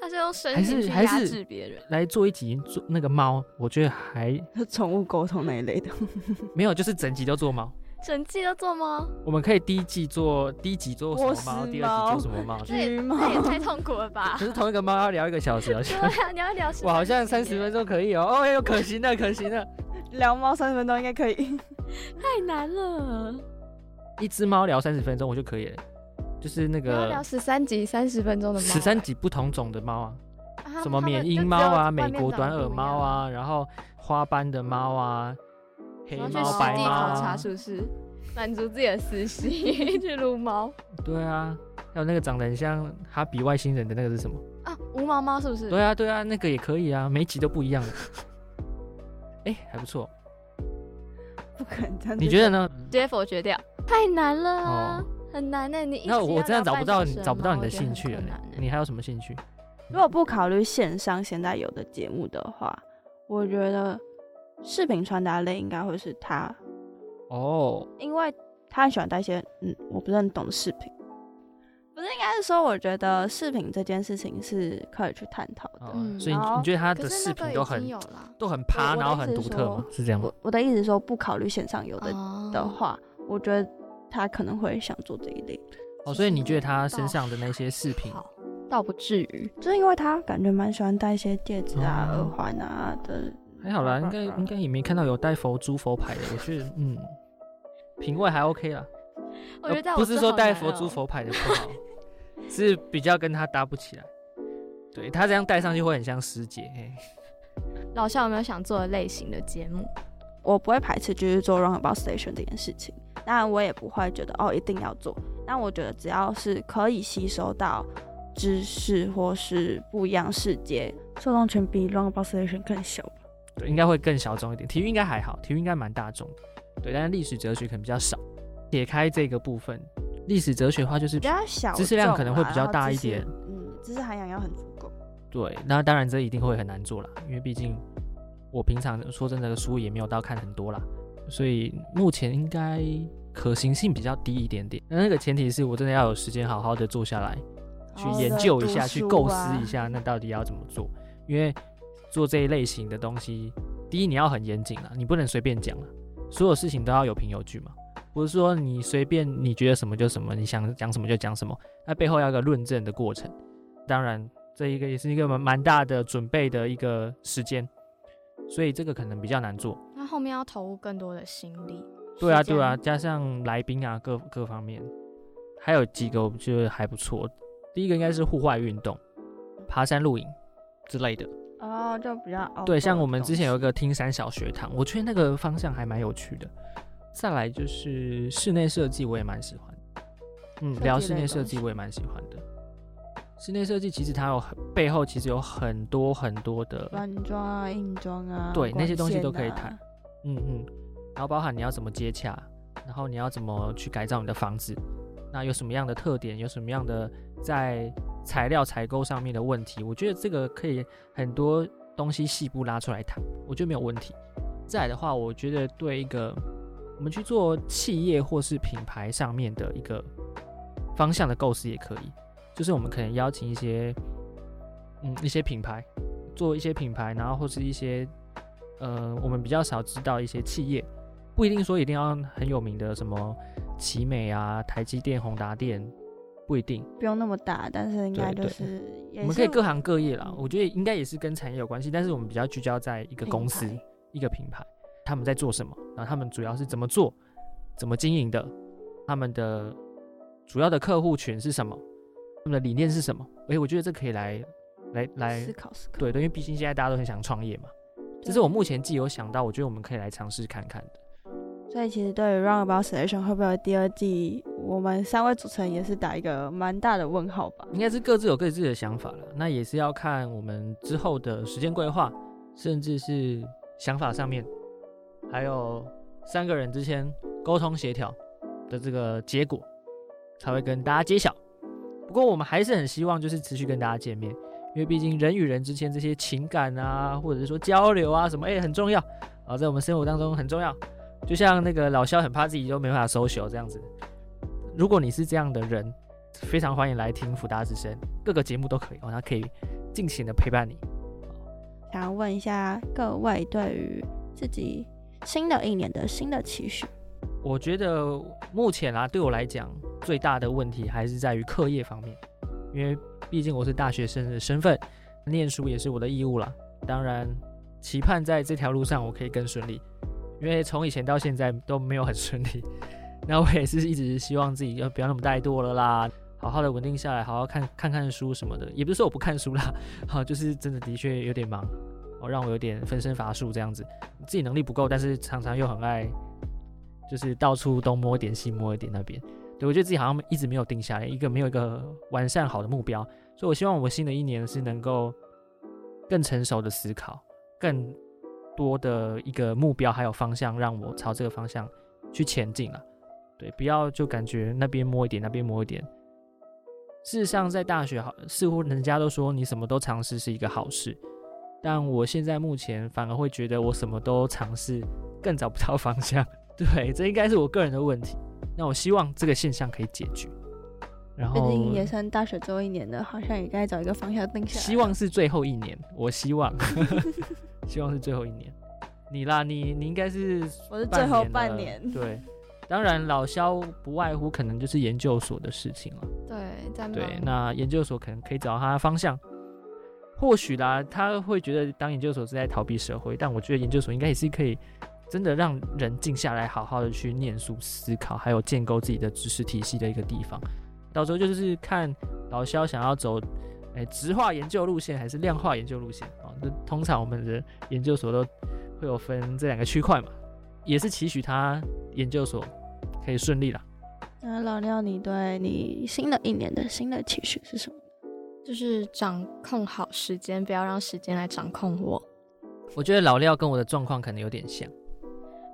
他是用身还体去压是还是制别人。来做一集做那个猫，我觉得还宠物沟通那一类的，没有，就是整集都做猫。整季都做猫？我们可以第一季做第一集做什么猫，第二集做什么猫，这也橘猫那也太 痛苦了吧可？是同一个猫要聊一个小时，好像对啊，你要聊我，好像三三十分钟可以哦，哦哎呦，可行的，可行的。聊猫三十分钟应该可以。太难了。一只猫聊三十分钟我就可以了，就是那个十三集三十分钟的猫，十三集不同种的猫啊，啊什么缅因猫啊、美国短耳猫，啊，然后花斑的猫啊、黑猫、白猫考察啊，是不是？满足自己的私心 去撸猫对啊，还有那个长得很像哈比外星人的那个是什么？啊，无毛猫是不是？对啊，对啊，那个也可以啊，每一集都不一样的。哎，还不错，不可能。你觉得？呢？直接否决掉，太难了啊哦，很难呢。你那我这样找不到你找不到你的兴趣了。你还有什么兴趣？如果不考虑线上现在有的节目的话，我觉得视频传达类应该会是他，哦，因为他很喜欢带一些嗯我不是很懂的视频。不是，应该是说，我觉得视频这件事情是可以去探讨的。所以你觉得他的视频都很有了都很趴，然后很独特吗？是这样吗我？我的意思是说，不考虑线上有的哦的话，我觉得他可能会想做这一类，哦，所以你觉得他身上的那些饰品，倒不至于。就是因为他感觉蛮喜欢戴一些戒指啊、哦耳环啊的。还好啦，应该应该也没看到有戴佛珠佛牌的。我觉得，嗯，品味还 OK 啦。我觉得呃不是说这好难带佛珠哦佛牌的不好，是比较跟他搭不起来。对他这样戴上去会很像师姐。嘿老校有没有想做的类型的节目？我不会排斥就是做 run about station 这件事情，当然我也不会觉得哦一定要做。但我觉得只要是可以吸收到知识或是不一样世界，受众群比 run about station 更小吧。对，应该会更小众一点。体育应该还好，体育应该蛮大众的。对，但是历史哲学可能比较少。撇开这个部分，历史哲学的话就是比较小，知识量可能会比较大一点。嗯，知识涵养要很足够。对，那当然这一定会很难做啦，因为毕竟我平常说真的书也没有到看很多啦，所以目前应该可行性比较低一点点。那那个前提是我真的要有时间好好的坐下来去研究一下，去构思一下，那到底要怎么做？因为做这一类型的东西，第一你要很严谨啊，你不能随便讲啊，所有事情都要有凭有据嘛。不是说你随便你觉得什么就什么，你想讲什么就讲什么，那背后要一个论证的过程。当然，这一个也是一个蛮蛮大的准备的一个时间，所以这个可能比较难做。那后面要投入更多的心力。对啊，对啊，，加上来宾啊，各各方面，还有几个我觉得还不错。第一个应该是户外运动，爬山、露营之类的。哦，就比较对，像我们之前有一个个听山小学堂，我觉得那个方向还蛮有趣的。再来就是室内设计，我也蛮喜欢。嗯，聊室内设计我也蛮喜欢的。室内设计其实它有很背后其实有很多很多的，软装啊、硬装啊，对那些东西都可以谈。嗯嗯，然后包含你要怎么接洽，然后你要怎么去改造你的房子，那有什么样的特点，有什么样的在材料采购上面的问题，我觉得这个可以很多东西细部拉出来谈，我觉得没有问题。再的话，我觉得对一个我们去做企业或是品牌上面的一个方向的构思也可以，就是我们可能邀请一些嗯一些品牌做一些品牌，然后或是一些呃我们比较少知道一些企业，不一定说一定要很有名的什么奇美啊、台积电、宏达电，不一定。不用那么大，但是应该就是也我们可以各行各业啦，我觉得应该也是跟产业有关系，但是我们比较聚焦在一个公司、一个品牌，他们在做什么，然后他们主要是怎么做、怎么经营的，他们的主要的客户群是什么，他们的理念是什么？哎，我觉得这可以来来来思考思考。对对，因为毕竟现在大家都很想创业嘛，这是我目前既有想到，我觉得我们可以来尝试看看的。所以其实对于 Roundabout Selection 会不会有第二季，我们三位主持人也是打一个蛮大的问号吧。应该是各自有各自的想法了，那也是要看我们之后的时间规划，甚至是想法上面，还有三个人之间沟通协调的这个结果，才会跟大家揭晓。不过我们还是很希望就是持续跟大家见面，因为毕竟人与人之间这些情感啊，或者是说交流啊什么，哎、很重要啊，在我们生活当中很重要。就像那个老肖很怕自己都没办法 social 这样子，如果你是这样的人，非常欢迎来听福大之声，各个节目都可以哦，那可以尽情的陪伴你。想要问一下各位对于自己新的一年的新的期许。我觉得目前啊，对我来讲最大的问题还是在于课业方面，因为毕竟我是大学生的身份，念书也是我的义务啦。当然，期盼在这条路上我可以更顺利，因为从以前到现在都没有很顺利。那我也是一直希望自己要不要那么怠惰了啦，好好的稳定下来，好好看看看书什么的。也不是说我不看书啦，好，就是真的的确有点忙，哦，让我有点分身乏术这样子，自己能力不够，但是常常又很爱。就是到处东摸一点西摸一点那边，对我觉得自己好像一直没有定下来一个没有一个完善好的目标，所以我希望我新的一年是能够更成熟的思考，更多的一个目标还有方向，让我朝这个方向去前进了。对，不要就感觉那边摸一点，那边摸一点。事实上，在大学好，似乎人家都说你什么都尝试是一个好事，但我现在目前反而会觉得我什么都尝试，更找不到方向。对，这应该是我个人的问题。那我希望这个现象可以解决。然后，毕竟也算大学最后一年的，好像也该找一个方向定下来。希望是最后一年，我希望，希望是最后一年。你啦，你你应该是我是最后半年。对，当然老肖不外乎可能就是研究所的事情了。对，在对，那研究所可能可以找到他的方向。或许啦，他会觉得当研究所是在逃避社会，但我觉得研究所应该也是可以。真的让人静下来，好好的去念书、思考，还有建构自己的知识体系的一个地方。到时候就是看老肖想要走，哎，直化研究路线还是量化研究路线啊？那通常我们的研究所都会有分这两个区块嘛，也是期许他研究所可以顺利啦。那老廖，你对你新的一年的新的期许是什么？就是掌控好时间，不要让时间来掌控我。我觉得老廖跟我的状况可能有点像。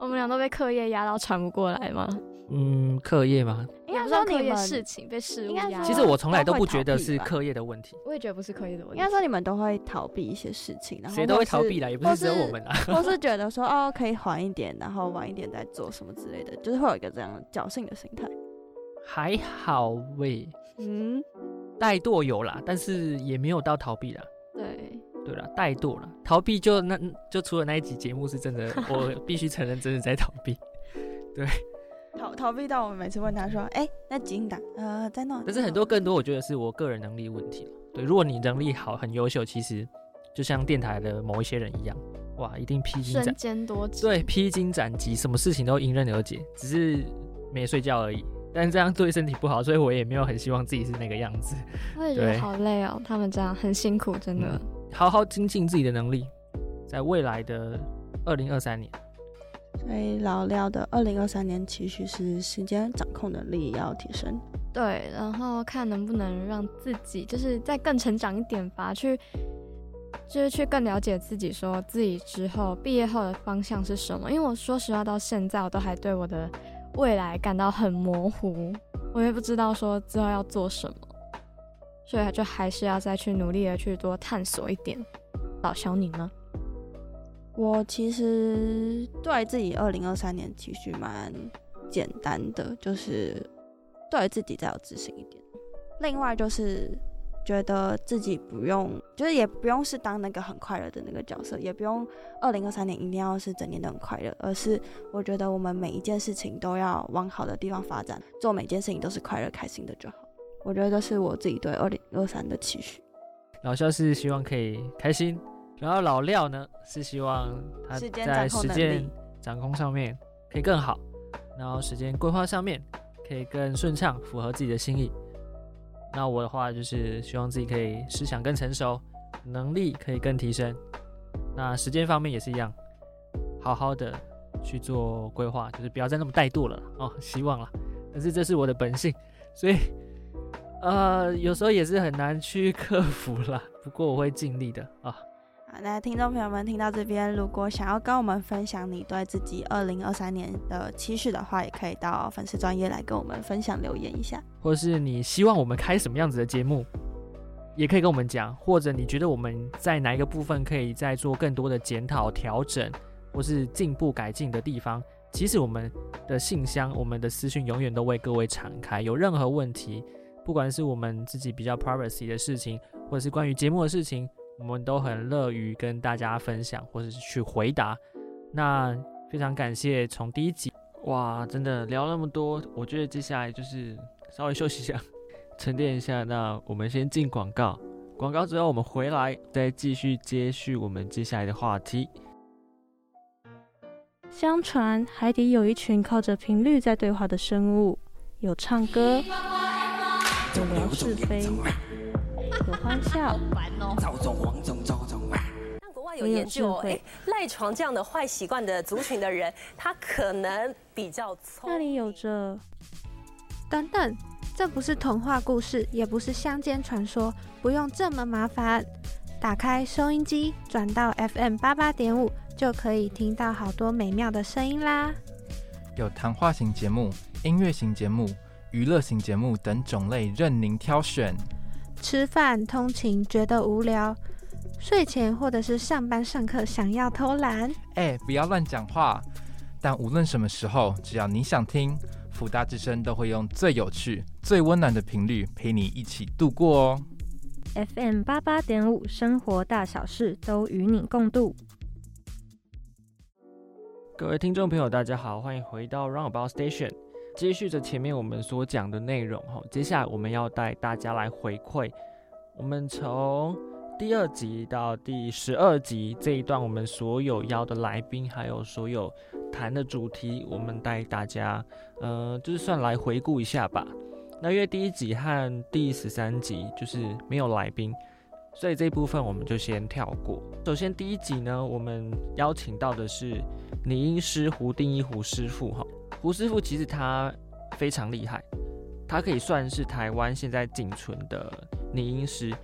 我们俩都被课业压到喘不过来吗？嗯，课业吗？应该说课业事情被事物压。其实我从来都不觉得是课业的问题。我也觉得不是课业的问题。应该说你们都会逃避一些事情，然后谁都会逃避啦，也不是只有我们啊。或是觉得说哦，可以缓一点，然后晚一点再做什么之类的，就是会有一个这样侥幸的心态。还好喂，嗯，怠惰有啦，但是也没有到逃避啦。对。了，怠惰了，逃避就那就除了那一集节目是真的，我必须承认真的在逃避。对，逃逃避到我们每次问他说，哎，那几打呃在弄？但是很多更多，我觉得是我个人能力问题了。对，如果你能力好，很优秀，其实就像电台的某一些人一样，哇，一定披荆斩棘，多对，披荆斩棘，什么事情都迎刃而解，只是没睡觉而已。但是这样对身体不好，所以我也没有很希望自己是那个样子。我也觉得好累哦，他们这样很辛苦，真的。好好精进自己的能力，在未来的二零二三年。所以老廖的二零二三年期许是时间掌控能力要提升。对，然后看能不能让自己就是再更成长一点吧，去就是去更了解自己，说自己之后毕业后的方向是什么。因为我说实话，到现在我都还对我的未来感到很模糊，我也不知道说之后要做什么。所以就还是要再去努力的去多探索一点。老小你呢？我其实对自己二零二三年其实蛮简单的，就是对自己再有自信一点。另外就是觉得自己不用，就是也不用是当那个很快乐的那个角色，也不用二零二三年一定要是整年都很快乐，而是我觉得我们每一件事情都要往好的地方发展，做每件事情都是快乐开心的就好。我觉得这是我自己对二零二三的期许。老肖是希望可以开心，然后老廖呢是希望他在时间掌控上面可以更好，然后时间规划上面可以更顺畅，符合自己的心意。那我的话就是希望自己可以思想更成熟，能力可以更提升。那时间方面也是一样，好好的去做规划，就是不要再那么怠惰了哦。希望了，但是这是我的本性，所以。呃，有时候也是很难去克服了，不过我会尽力的啊。好，那听众朋友们听到这边，如果想要跟我们分享你对自己二零二三年的期许的话，也可以到粉丝专业来跟我们分享留言一下。或者是你希望我们开什么样子的节目，也可以跟我们讲。或者你觉得我们在哪一个部分可以再做更多的检讨、调整，或是进步改进的地方，其实我们的信箱、我们的私讯永远都为各位敞开。有任何问题。不管是我们自己比较 privacy 的事情，或者是关于节目的事情，我们都很乐于跟大家分享，或者是去回答。那非常感谢从第一集，哇，真的聊那么多，我觉得接下来就是稍微休息一下，沉淀一下。那我们先进广告，广告之后我们回来再继续接续我们接下来的话题。相传海底有一群靠着频率在对话的生物，有唱歌，有聊是非，有欢笑，国外有研究，哎，赖床这样的坏习惯的族群的人，他可能比较聪。那里有着，等等，这不是童话故事，也不是乡间传说，不用这么麻烦。打开收音机，转到 FM 八八点五。就可以听到好多美妙的声音啦！有谈话型节目、音乐型节目、娱乐型节目等种类任您挑选。吃饭、通勤觉得无聊，睡前或者是上班上课想要偷懒，哎，不要乱讲话。但无论什么时候，只要你想听，福大之声都会用最有趣、最温暖的频率陪你一起度过哦。FM 八八点五，生活大小事都与你共度。各位听众朋友，大家好，欢迎回到 Roundabout Station。接续着前面我们所讲的内容哈，接下来我们要带大家来回馈。我们从第二集到第十二集这一段，我们所有邀的来宾，还有所有谈的主题，我们带大家，呃，就是算来回顾一下吧。那因为第一集和第十三集就是没有来宾。所以这一部分我们就先跳过。首先第一集呢，我们邀请到的是拟音师胡定一胡师傅哈。胡师傅其实他非常厉害，他可以算是台湾现在仅存的拟音师。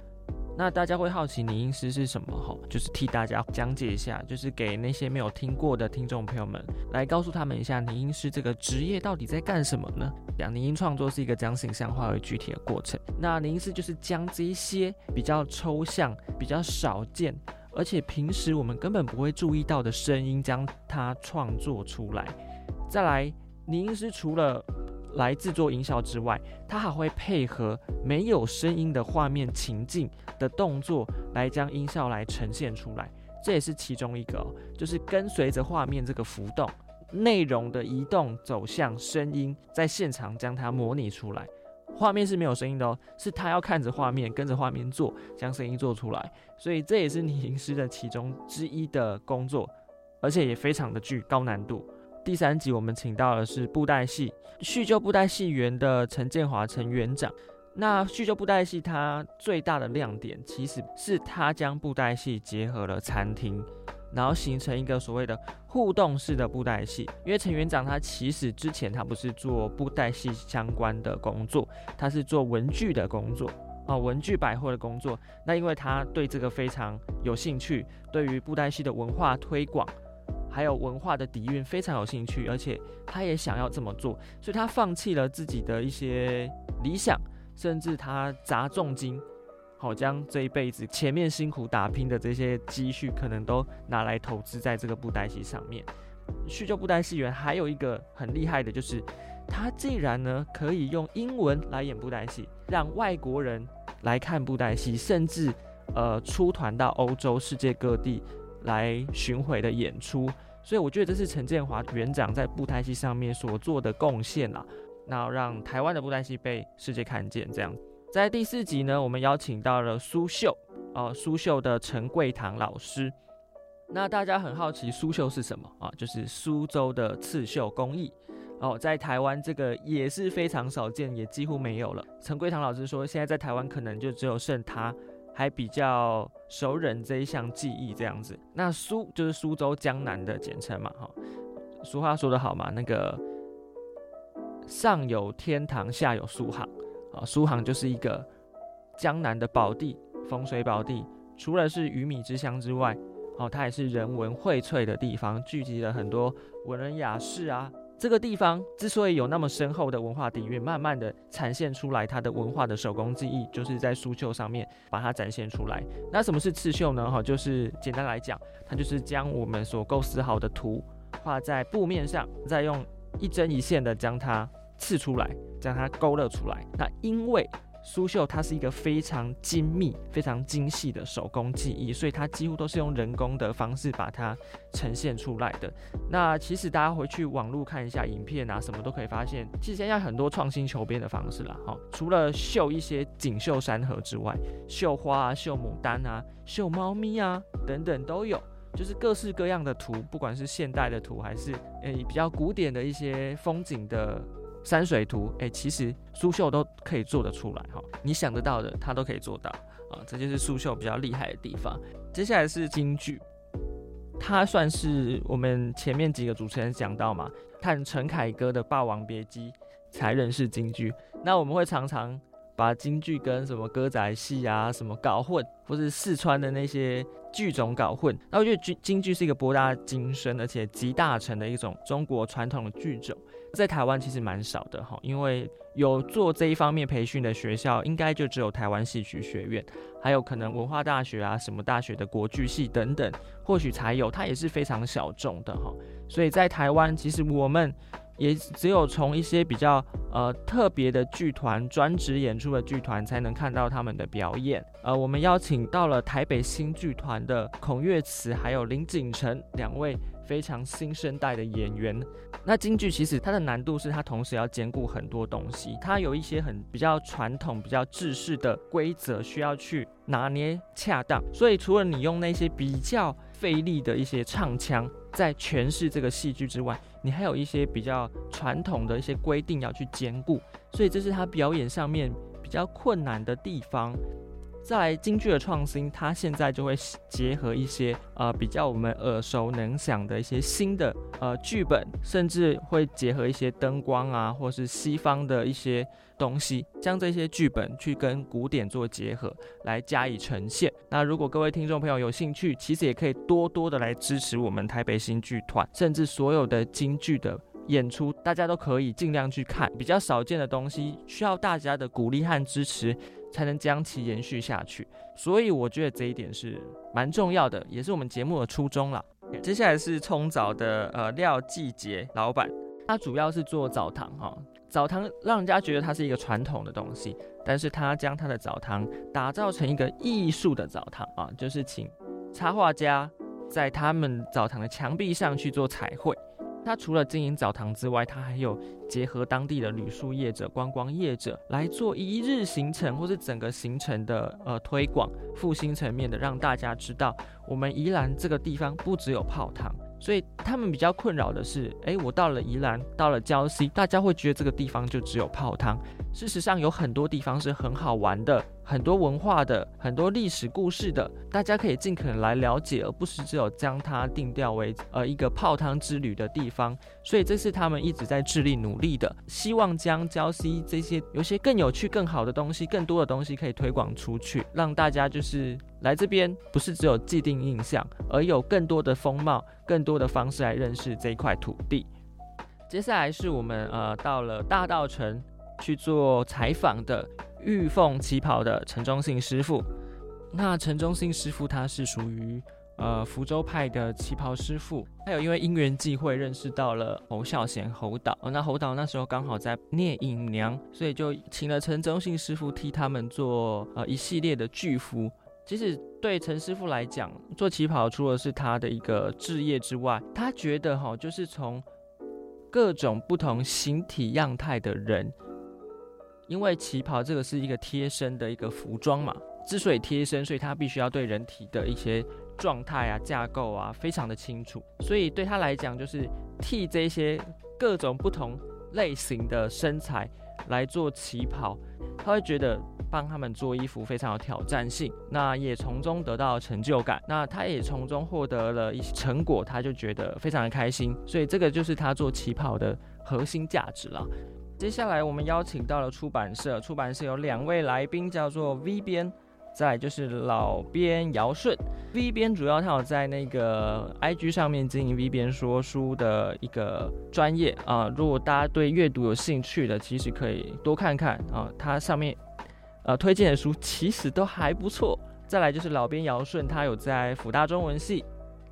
那大家会好奇拟音师是什么哈？就是替大家讲解一下，就是给那些没有听过的听众朋友们来告诉他们一下拟音师这个职业到底在干什么呢？讲拟音创作是一个将形象化为具体的过程。那拟音师就是将这些比较抽象、比较少见，而且平时我们根本不会注意到的声音，将它创作出来。再来，拟音师除了来制作音效之外，他还会配合没有声音的画面情境的动作，来将音效来呈现出来。这也是其中一个，就是跟随着画面这个浮动、内容的移动走向声音，在现场将它模拟出来。画面是没有声音的哦，是他要看着画面，跟着画面做，将声音做出来。所以这也是拟音师的其中之一的工作，而且也非常的具高难度。第三集我们请到的是布袋戏叙旧布袋戏园的陈建华陈园长。那叙旧布袋戏它最大的亮点，其实是他将布袋戏结合了餐厅，然后形成一个所谓的互动式的布袋戏。因为陈园长他其实之前他不是做布袋戏相关的工作，他是做文具的工作啊，文具百货的工作。那因为他对这个非常有兴趣，对于布袋戏的文化推广。还有文化的底蕴非常有兴趣，而且他也想要这么做，所以他放弃了自己的一些理想，甚至他砸重金，好将这一辈子前面辛苦打拼的这些积蓄，可能都拿来投资在这个布袋戏上面。叙旧布袋戏员还有一个很厉害的，就是他竟然呢可以用英文来演布袋戏，让外国人来看布袋戏，甚至呃出团到欧洲世界各地。来巡回的演出，所以我觉得这是陈建华园长在布袋戏上面所做的贡献啦。那让台湾的布袋戏被世界看见，这样。在第四集呢，我们邀请到了苏秀，哦，苏秀的陈桂堂老师。那大家很好奇苏秀是什么啊？就是苏州的刺绣工艺哦，在台湾这个也是非常少见，也几乎没有了。陈桂堂老师说，现在在台湾可能就只有剩他。还比较熟稔这一项技艺这样子，那苏就是苏州江南的简称嘛，哈。俗话说得好嘛，那个上有天堂，下有苏杭，啊，苏杭就是一个江南的宝地，风水宝地。除了是鱼米之乡之外，哦，它也是人文荟萃的地方，聚集了很多文人雅士啊。这个地方之所以有那么深厚的文化底蕴，慢慢的展现出来它的文化的手工技艺，就是在苏绣上面把它展现出来。那什么是刺绣呢？哈，就是简单来讲，它就是将我们所构思好的图画在布面上，再用一针一线的将它刺出来，将它勾勒出来。那因为苏绣它是一个非常精密、非常精细的手工技艺，所以它几乎都是用人工的方式把它呈现出来的。那其实大家回去网络看一下影片啊，什么都可以发现，其实现在很多创新求变的方式啦。哈，除了绣一些锦绣山河之外，绣花啊、绣牡丹啊、绣猫咪啊等等都有。就是各式各样的图，不管是现代的图，还是诶比较古典的一些风景的山水图，诶，其实苏绣都可以做得出来哈。你想得到的，它都可以做到啊，这就是苏绣比较厉害的地方。接下来是京剧，它算是我们前面几个主持人讲到嘛，看陈凯歌的《霸王别姬》才认识京剧。那我们会常常。把京剧跟什么歌仔戏啊什么搞混，或是四川的那些剧种搞混。那我觉得京京剧是一个博大精深而且集大成的一种中国传统的剧种，在台湾其实蛮少的哈，因为有做这一方面培训的学校，应该就只有台湾戏曲学院，还有可能文化大学啊什么大学的国剧系等等，或许才有，它也是非常小众的哈。所以在台湾，其实我们。也只有从一些比较呃特别的剧团、专职演出的剧团才能看到他们的表演。呃，我们邀请到了台北新剧团的孔月慈还有林景晨两位非常新生代的演员。那京剧其实它的难度是它同时要兼顾很多东西，它有一些很比较传统、比较制式的规则需要去拿捏恰当。所以除了你用那些比较费力的一些唱腔在诠释这个戏剧之外，你还有一些比较传统的一些规定要去兼顾，所以这是他表演上面比较困难的地方。再来京剧的创新，它现在就会结合一些呃比较我们耳熟能详的一些新的呃剧本，甚至会结合一些灯光啊，或是西方的一些东西，将这些剧本去跟古典做结合，来加以呈现。那如果各位听众朋友有兴趣，其实也可以多多的来支持我们台北新剧团，甚至所有的京剧的演出，大家都可以尽量去看。比较少见的东西，需要大家的鼓励和支持。才能将其延续下去，所以我觉得这一点是蛮重要的，也是我们节目的初衷了。接下来是冲澡的呃廖季杰老板，他主要是做澡堂哈，澡堂让人家觉得它是一个传统的东西，但是他将他的澡堂打造成一个艺术的澡堂啊，就是请插画家在他们澡堂的墙壁上去做彩绘。他除了经营澡堂之外，他还有结合当地的旅宿业者、观光业者来做一日行程，或是整个行程的呃推广、复兴层面的，让大家知道我们宜兰这个地方不只有泡汤。所以他们比较困扰的是，哎，我到了宜兰，到了礁溪，大家会觉得这个地方就只有泡汤。事实上，有很多地方是很好玩的。很多文化的、很多历史故事的，大家可以尽可能来了解，而不是只有将它定调为呃一个泡汤之旅的地方。所以这是他们一直在致力努力的，希望将礁溪这些有些更有趣、更好的东西、更多的东西可以推广出去，让大家就是来这边不是只有既定印象，而有更多的风貌、更多的方式来认识这一块土地。接下来是我们呃到了大道城去做采访的。玉凤旗袍的陈忠信师傅，那陈忠信师傅他是属于呃福州派的旗袍师傅，还有因为因缘际会认识到了侯孝贤侯导，那侯导那时候刚好在聂隐娘，所以就请了陈忠信师傅替他们做呃一系列的巨服。其实对陈师傅来讲，做旗袍除了是他的一个置业之外，他觉得哈就是从各种不同形体样态的人。因为旗袍这个是一个贴身的一个服装嘛，之所以贴身，所以它必须要对人体的一些状态啊、架构啊非常的清楚，所以对他来讲，就是替这些各种不同类型的身材来做旗袍，他会觉得帮他们做衣服非常有挑战性，那也从中得到成就感，那他也从中获得了一些成果，他就觉得非常的开心，所以这个就是他做旗袍的核心价值了。接下来我们邀请到了出版社，出版社有两位来宾，叫做 V 编，再就是老编姚顺。V 编主要他有在那个 IG 上面经营 V 编说书的一个专业啊，如果大家对阅读有兴趣的，其实可以多看看啊，他上面呃推荐的书其实都还不错。再来就是老编姚顺，他有在辅大中文系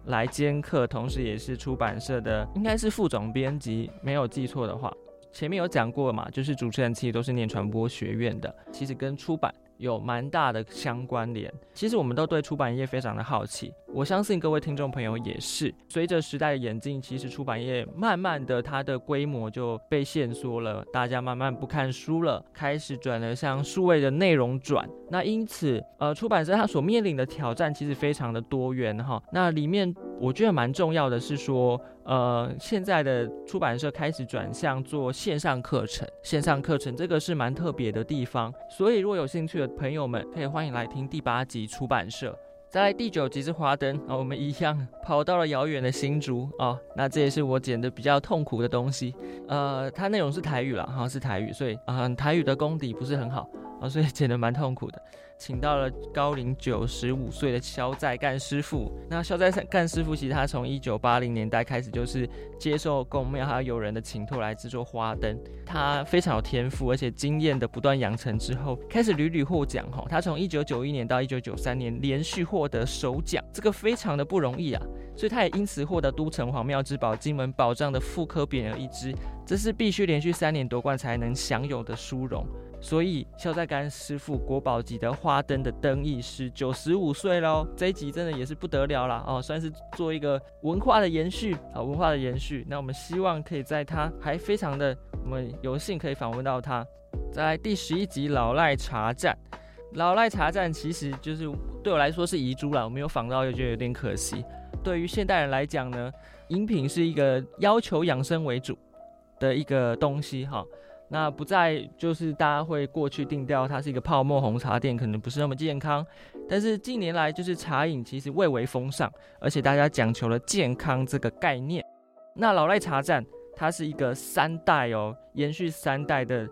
来兼课，同时也是出版社的应该是副总编辑，没有记错的话。前面有讲过嘛，就是主持人其实都是念传播学院的，其实跟出版。有蛮大的相关联。其实我们都对出版业非常的好奇，我相信各位听众朋友也是。随着时代的演进，其实出版业慢慢的它的规模就被限缩了，大家慢慢不看书了，开始转了向数位的内容转。那因此，呃，出版社它所面临的挑战其实非常的多元哈。那里面我觉得蛮重要的是说，呃，现在的出版社开始转向做线上课程，线上课程这个是蛮特别的地方。所以如果有兴趣的朋友们，可以欢迎来听第八集出版社。再来第九集是华灯啊，我们一样跑到了遥远的新竹啊。那这也是我剪的比较痛苦的东西，呃，它内容是台语了哈，是台语，所以啊，台语的功底不是很好。啊，所以 剪得蛮痛苦的，请到了高龄九十五岁的肖在干师傅。那肖在干师傅其实他从一九八零年代开始就是接受公庙还有友人的请托来制作花灯，他非常有天赋，而且经验的不断养成之后，开始屡屡获奖哈。他从一九九一年到一九九三年连续获得首奖，这个非常的不容易啊。所以他也因此获得都城隍庙之宝金门宝藏的副科匾额一只，这是必须连续三年夺冠才能享有的殊荣。所以肖在干师傅国宝级的花灯的灯艺师九十五岁喽，这一集真的也是不得了了哦，算是做一个文化的延续啊，文化的延续。那我们希望可以在他还非常的，我们有幸可以访问到他。在第十一集老赖茶站，老赖茶站其实就是对我来说是遗珠了，我没有访到又觉得有点可惜。对于现代人来讲呢，饮品是一个要求养生为主的一个东西哈。那不再就是大家会过去定调，它是一个泡沫红茶店，可能不是那么健康。但是近年来，就是茶饮其实蔚为风尚，而且大家讲求了健康这个概念。那老赖茶站，它是一个三代哦，延续三代的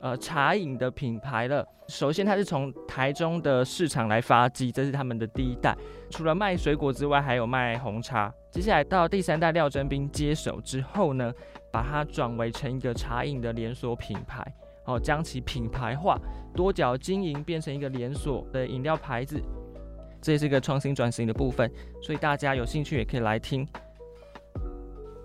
呃茶饮的品牌了。首先，它是从台中的市场来发迹，这是他们的第一代。除了卖水果之外，还有卖红茶。接下来到第三代廖真斌接手之后呢？把它转为成一个茶饮的连锁品牌，哦，将其品牌化，多角经营，变成一个连锁的饮料牌子，这也是一个创新转型的部分，所以大家有兴趣也可以来听。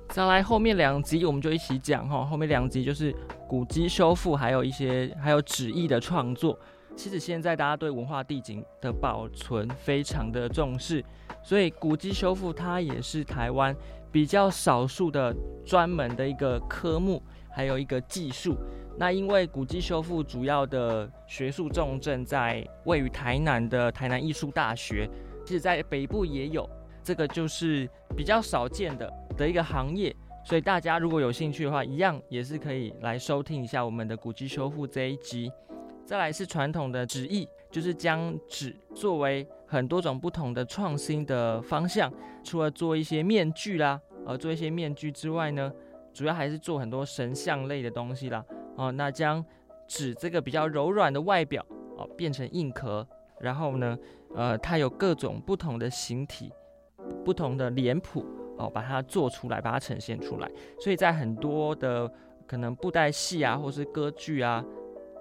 再来后面两集我们就一起讲哈，后面两集就是古迹修复，还有一些还有纸艺的创作。其实现在大家对文化地景的保存非常的重视，所以古迹修复它也是台湾。比较少数的专门的一个科目，还有一个技术。那因为古迹修复主要的学术重镇在位于台南的台南艺术大学，其实在北部也有，这个就是比较少见的的一个行业。所以大家如果有兴趣的话，一样也是可以来收听一下我们的古迹修复这一集。再来是传统的纸艺，就是将纸作为。很多种不同的创新的方向，除了做一些面具啦，呃，做一些面具之外呢，主要还是做很多神像类的东西啦。哦，那将纸这个比较柔软的外表哦变成硬壳，然后呢，呃，它有各种不同的形体、不同的脸谱哦，把它做出来，把它呈现出来。所以在很多的可能布袋戏啊，或是歌剧啊，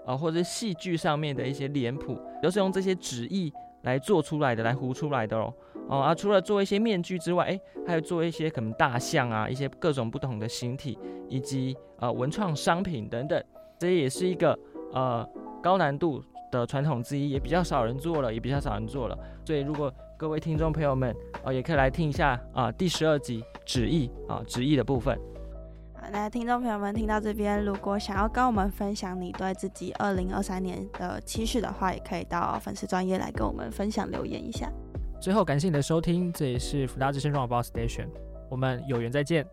啊，或者戏剧上面的一些脸谱，都是用这些纸艺。来做出来的，来糊出来的哦，哦啊，除了做一些面具之外，哎，还有做一些可能大象啊，一些各种不同的形体，以及呃文创商品等等，这也是一个呃高难度的传统之一，也比较少人做了，也比较少人做了。所以如果各位听众朋友们啊，也可以来听一下啊第十二集纸艺啊纸艺的部分。那听众朋友们听到这边，如果想要跟我们分享你对自己二零二三年的期许的话，也可以到粉丝专业来跟我们分享留言一下。最后感谢你的收听，这里是福大之声 Rock Station，我们有缘再见。